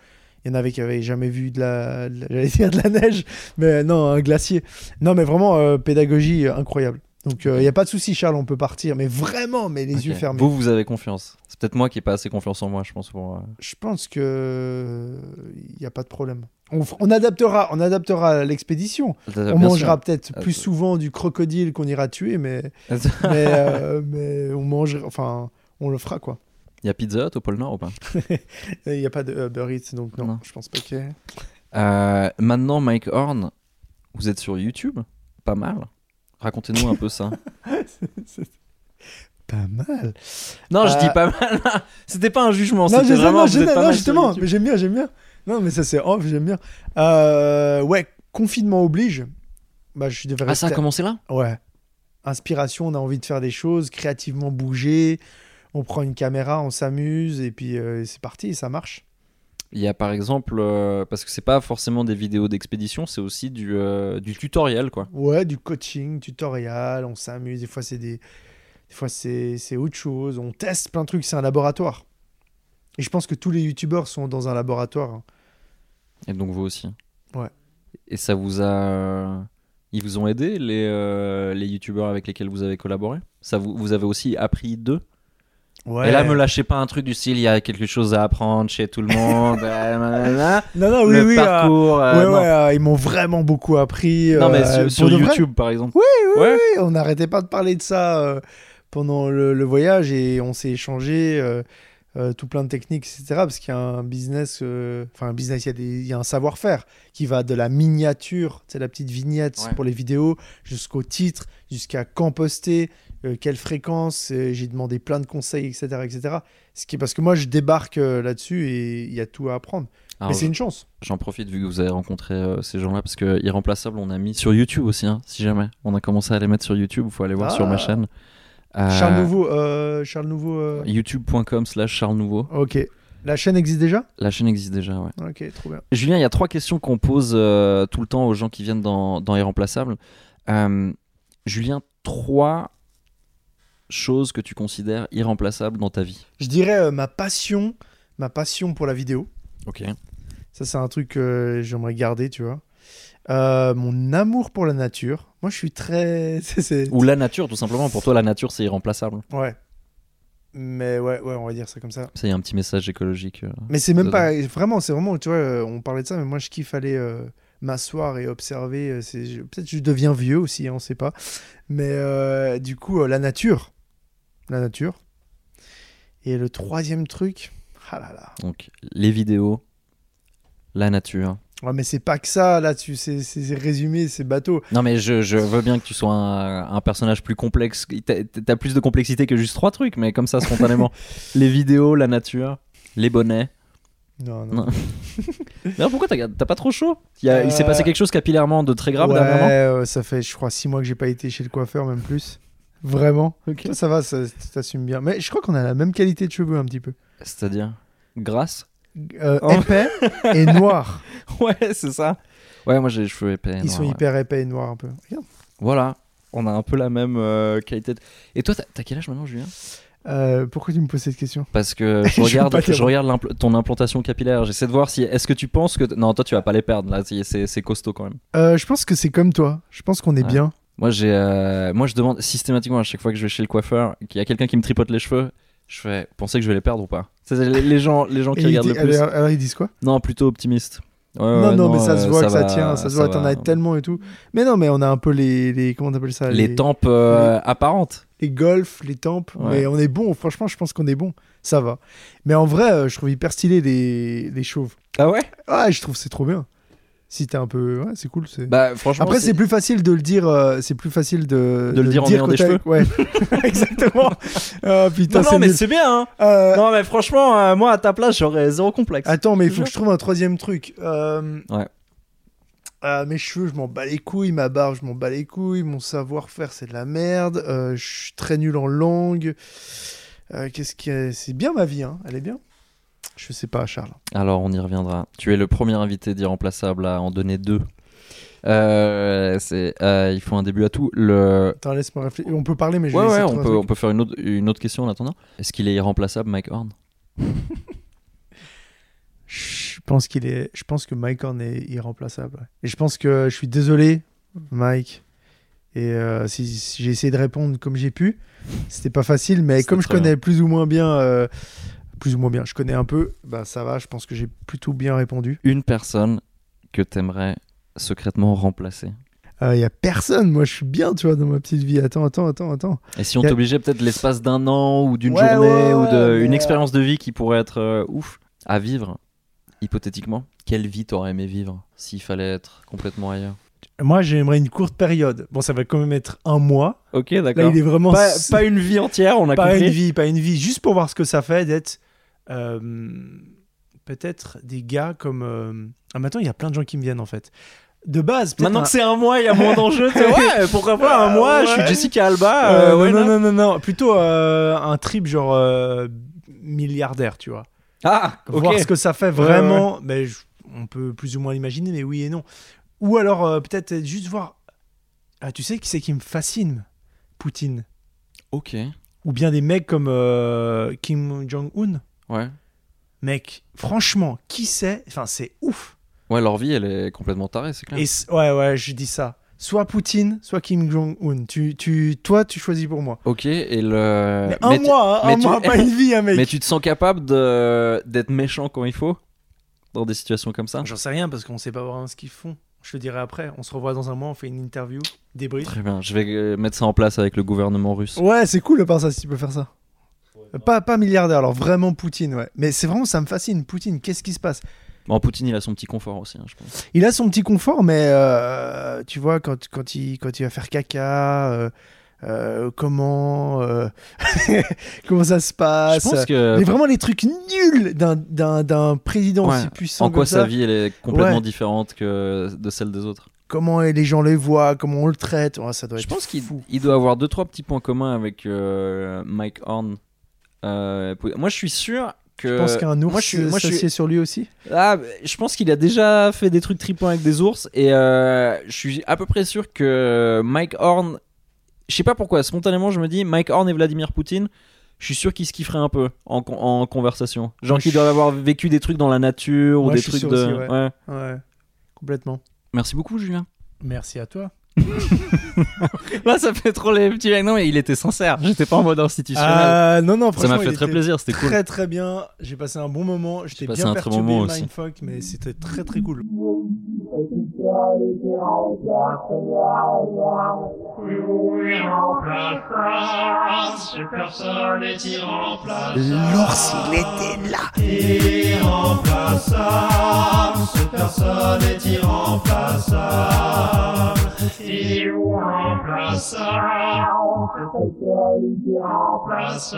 Il y en avait qui avaient jamais vu de la, dire de la neige, mais non, un glacier. Non, mais vraiment, euh, pédagogie incroyable. Donc, il n'y a pas de souci, Charles, on peut partir. Mais vraiment, mais les yeux fermés. Vous, vous avez confiance. C'est peut-être moi qui n'ai pas assez confiance en moi, je pense. Pour, euh, Je pense que il n'y a pas de problème. On, adaptera, on adaptera l'expédition. On mangera sûr. peut-être Euh, plus souvent du crocodile qu'on ira tuer, mais Il mais, euh, mais on mangera, enfin, on le fera quoi. y a Pizza Hut au pôle Nord ou pas? Il n'y a pas de Uber Eats, donc non, Non. je pense pas qu'il y ait. Euh, Maintenant, Mike Horn, vous êtes sur YouTube? Pas mal. Racontez-nous un peu ça. Pas mal. Non, je Euh, dis pas mal. C'était pas un jugement. Non, C'était vraiment. non, vous je- êtes pas non, mal sur justement, mais j'aime bien, j'aime bien. Non, mais ça c'est off, j'aime bien. Euh, ouais, confinement oblige. Bah, je devrais Ah, ça a commencé là? Ouais. Inspiration, on a envie de faire des choses, créativement bouger. On prend une caméra, on s'amuse et puis euh, c'est parti, ça marche. Il y a par exemple, euh, parce que c'est pas forcément des vidéos d'expédition, c'est aussi du, euh, du tutoriel quoi. Ouais, du coaching, tutoriel, on s'amuse. Des fois, c'est des, des fois c'est autre chose. On teste plein de trucs. C'est un laboratoire. Et je pense que tous les youtubeurs sont dans un laboratoire. hein. Et donc vous aussi. Ouais. Et ça vous a. Ils vous ont aidé, les, euh, les youtubeurs avec lesquels vous avez collaboré? Ça vous, vous avez aussi appris d'eux? Ouais. Et là, me lâchez pas un truc du style, il y a quelque chose à apprendre chez tout le monde. euh. Non, non, oui, le oui. euh, parcours. euh, ouais, non. ouais, euh, ils m'ont vraiment beaucoup appris. Non, mais sur, vrai. YouTube, par exemple. Oui, oui, oui, on n'arrêtait pas de parler de ça pendant le, le voyage et on s'est échangé tout plein de techniques, etc. Parce qu'il y a un business, enfin un business, il y a, des- il y a un savoir-faire qui va de la miniature, c'est la petite vignette pour les vidéos, jusqu'au titre, jusqu'à quand poster, euh, quelle fréquence. euh, J'ai demandé plein de conseils, etc., etc. Ce qui est parce que moi je débarque euh, là-dessus et il y a tout à apprendre. Alors, Mais c'est une chance. J'en profite vu que vous avez rencontré euh, ces gens-là parce que Irremplaçable, on a mis sur YouTube aussi, hein, si jamais. On a commencé à les mettre sur YouTube, il faut aller voir sur ma Ah. chaîne. Euh, Charles Nouveau, Charles Nouveau. YouTube.com slash Charles Nouveau. Ok. La chaîne existe déjà? La chaîne existe déjà, ouais. Ok, trop bien. Julien, il y a trois questions qu'on pose euh, tout le temps aux gens qui viennent dans, dans Irremplaçable. Euh, Julien, trois choses que tu considères irremplaçables dans ta vie. Je dirais euh, ma passion, ma passion pour la vidéo. Ok. Ça, c'est un truc que j'aimerais garder, tu vois. Euh, mon amour pour la nature. Moi, je suis très. c'est- c'est- Ou la nature, tout simplement. Pour toi, la nature, c'est irremplaçable. Ouais. Mais ouais, ouais, on va dire ça comme ça. Ça, il y a un petit message écologique. euh. Mais c'est même pas. Vraiment, c'est vraiment. Tu vois, euh, on parlait de ça, mais moi, je kiffe aller euh, m'asseoir et observer. euh, c'est- je- Peut-être que je deviens vieux aussi, hein, on sait pas. Mais euh, du coup, euh, la nature. La nature. Et le troisième truc. Ah là là. Donc, les vidéos, la nature. Ouais, mais c'est pas que ça, là, tu c'est résumé, c'est bateau. Non, mais je, je veux bien que tu sois un, un personnage plus complexe. T'as plus de complexité que juste trois trucs, mais comme ça, spontanément. les vidéos, la nature, les bonnets. Non, non. Non. D'ailleurs, pourquoi t'as pas trop chaud? Il, s'est Euh, passé quelque chose capillairement de très grave ouais, dernièrement euh, ça fait, je crois, six mois que j'ai pas été chez le coiffeur, même plus. Vraiment. Toi, ça va, ça t'assumes bien. Mais je crois qu'on a la même qualité de cheveux, un petit peu. C'est-à-dire Grasse Euh, Oh. Épais et noir. Ouais, c'est ça. Ouais, moi j'ai les cheveux épais. Ils noirs, sont ouais. hyper épais et noirs, un peu. Regarde. Voilà, on a un peu la même euh, qualité. de- Et toi, t'as- quel âge maintenant, Julien? Euh, pourquoi tu me poses cette question? Parce que je regarde, je ton implantation capillaire. J'essaie de voir si. Est-ce que tu penses que. Non, toi, tu vas pas les perdre. Là, c'est- costaud quand même. Euh, Je pense que c'est comme toi. Je pense qu'on est Ouais. bien. Moi, j'ai, euh, moi, je demande systématiquement à chaque fois que je vais chez le coiffeur qu'il y a quelqu'un qui me tripote les cheveux. Je fais, pensez que je vais les perdre ou pas? C'est les, les gens, les gens qui Et regardent le plus. alors, alors, ils disent quoi? Non, plutôt optimiste. Ouais, Non, ouais, non, mais ça se euh, voit que ça tient. Ça se voit, t'en as tellement et tout. Mais non, mais on a un peu les. les comment t'appelles ça? Les tempes euh, apparentes. les golfs, les tempes. Ouais. Mais on est bon, franchement, je pense qu'on est bon. Ça va. Mais en vrai, euh, je trouve hyper stylé les, les chauves. Ah ouais? Ah, je trouve c'est trop bien. Si t'es un peu. Ouais, c'est cool. c'est- Bah, franchement. Après, c'est plus facile de le dire. euh, c'est plus facile de, De le dire en ayant des cheveux. Ouais, exactement. Ah putain, Non, non, mais c'est bien, hein. Euh, Non, mais franchement, euh, moi, à ta place, j'aurais zéro complexe. Attends, mais il faut que je trouve un troisième truc. Euh, Ouais. euh, mes cheveux, je m'en bats les couilles. Ma barbe, je m'en bats les couilles. Mon savoir-faire, c'est de la merde. Euh, je suis très nul en langue. Euh, Qu'est-ce qui est... C'est bien ma vie, hein. Elle est bien. Je sais pas, Charles. Alors, on y reviendra. Tu es le premier invité d'Irremplaçable à en donner deux. Euh, c'est, euh, il faut un début à tout. Le... Attends, laisse-moi réfléchir. On peut parler, mais je Ouais, vais ouais, on peut, on peut faire une autre, une autre question en attendant. Est-ce qu'il est irremplaçable, Mike Horn? Je pense qu'il est. Je pense que Mike Horn est irremplaçable. Et je pense que je suis désolé, Mike. Et euh, si, si j'ai essayé de répondre comme j'ai pu, c'était pas facile. Mais comme je connais plus ou moins bien, plus ou moins bien, je connais un peu. Bah ça va. Je pense que j'ai plutôt bien répondu. Une personne que t'aimerais secrètement remplacer. Il y a personne. Moi, je suis bien, tu vois, dans ma petite vie. Attends, attends, attends, attends. Et si on a- t'obligeait peut-être l'espace d'un an ou d'une Ouais, journée ouais, ou de, ouais, une mais, expérience de vie qui pourrait être euh, ouf à vivre, hypothétiquement, quelle vie t'aurais aimé vivre s'il fallait être complètement ailleurs? Moi, j'aimerais une courte période. Bon, ça va quand même être un mois. Ok, Là, d'accord. il est vraiment Pas, pas une vie entière, on a pas compris. une vie, pas une vie, juste pour voir ce que ça fait d'être euh, peut-être des gars comme. euh, Ah, maintenant, il y a plein de gens qui me viennent en fait. De base, Maintenant un- que c'est un mois, il y a moins d'enjeux. ouais, pourquoi pas un Euh, mois Je suis. Jessica Alba. Euh, euh, ouais, non, non. non, non, non, plutôt euh, un trip genre euh, milliardaire, tu vois. Ah, ok. Voir ce que ça fait Ouais, vraiment. Mais je- on peut plus ou moins l'imaginer, mais oui et non. Ou alors euh, peut-être juste voir. Ah, tu sais qui c'est qui me fascine? Poutine. Ok. Ou bien des mecs comme euh, Kim Jong-un. Ouais. Mec, franchement, qui c'est Enfin, c'est ouf. Ouais, leur vie, elle est complètement tarée, c'est clair. Et c- ouais, ouais, je dis ça. Soit Poutine, soit Kim Jong-un. Tu, tu, toi, tu choisis pour moi. Ok, et le. Mais un mais mois, hein, mais un tu- mois, pas une vie, hein, mec. Mais tu te sens capable de... d'être méchant quand il faut? Dans des situations comme ça? J'en sais rien parce qu'on sait pas vraiment ce qu'ils font. Je te dirai après. On se revoit dans un mois, on fait une interview, débrief. Très bien, je vais euh, mettre ça en place avec le gouvernement russe. Ouais, c'est cool par ça si tu peux faire ça. Pas, pas milliardaire, alors vraiment Poutine, ouais. Mais c'est vraiment, ça me fascine. Poutine, qu'est-ce qui se passe? Bon, Poutine, il a son petit confort aussi, hein, je pense. Il a son petit confort, mais euh, tu vois, quand, quand, il, quand il va faire caca, euh, euh, comment, comment ça se passe? Je pense que. Mais vraiment les trucs nuls d'un- d'un d'un président Ouais. aussi puissant En quoi comme sa vie, elle est complètement Ouais. différente que de celle des autres? Comment les gens les voient, comment on le traite. Ça doit Je être pense qu'il doit avoir deux trois petits points communs avec Mike Horn. Euh, moi, je suis sûr que. Je pense qu'un ours moi, je suis- moi, je suis- sur lui aussi. Ah, bah, je pense qu'il a déjà fait des trucs tripants avec des ours et euh, je suis à peu près sûr que Mike Horn, je sais pas pourquoi, spontanément je me dis Mike Horn et Vladimir Poutine, je suis sûr qu'ils se kifferaient un peu en, con- en conversation. Genre qu'ils doivent avoir vécu des trucs dans la nature ou Moi, des je suis trucs sûr de. aussi, ouais. Ouais, complètement. Merci beaucoup, Julien. Merci à toi. Là, ça fait trop les petits mecs. Non, mais il était sincère. J'étais pas en mode institutionnel. Ah non, non, Ça m'a fait très plaisir, c'était cool. Très très bien. J'ai passé un bon moment. J'étais passé bien un très perturbé, bon moment aussi. mindfuck, mais c'était très très cool. Lorsqu'il était là. Irremplaçable, cette personne est irremplaçable. Irremplaçable, cette personne est irremplaçable.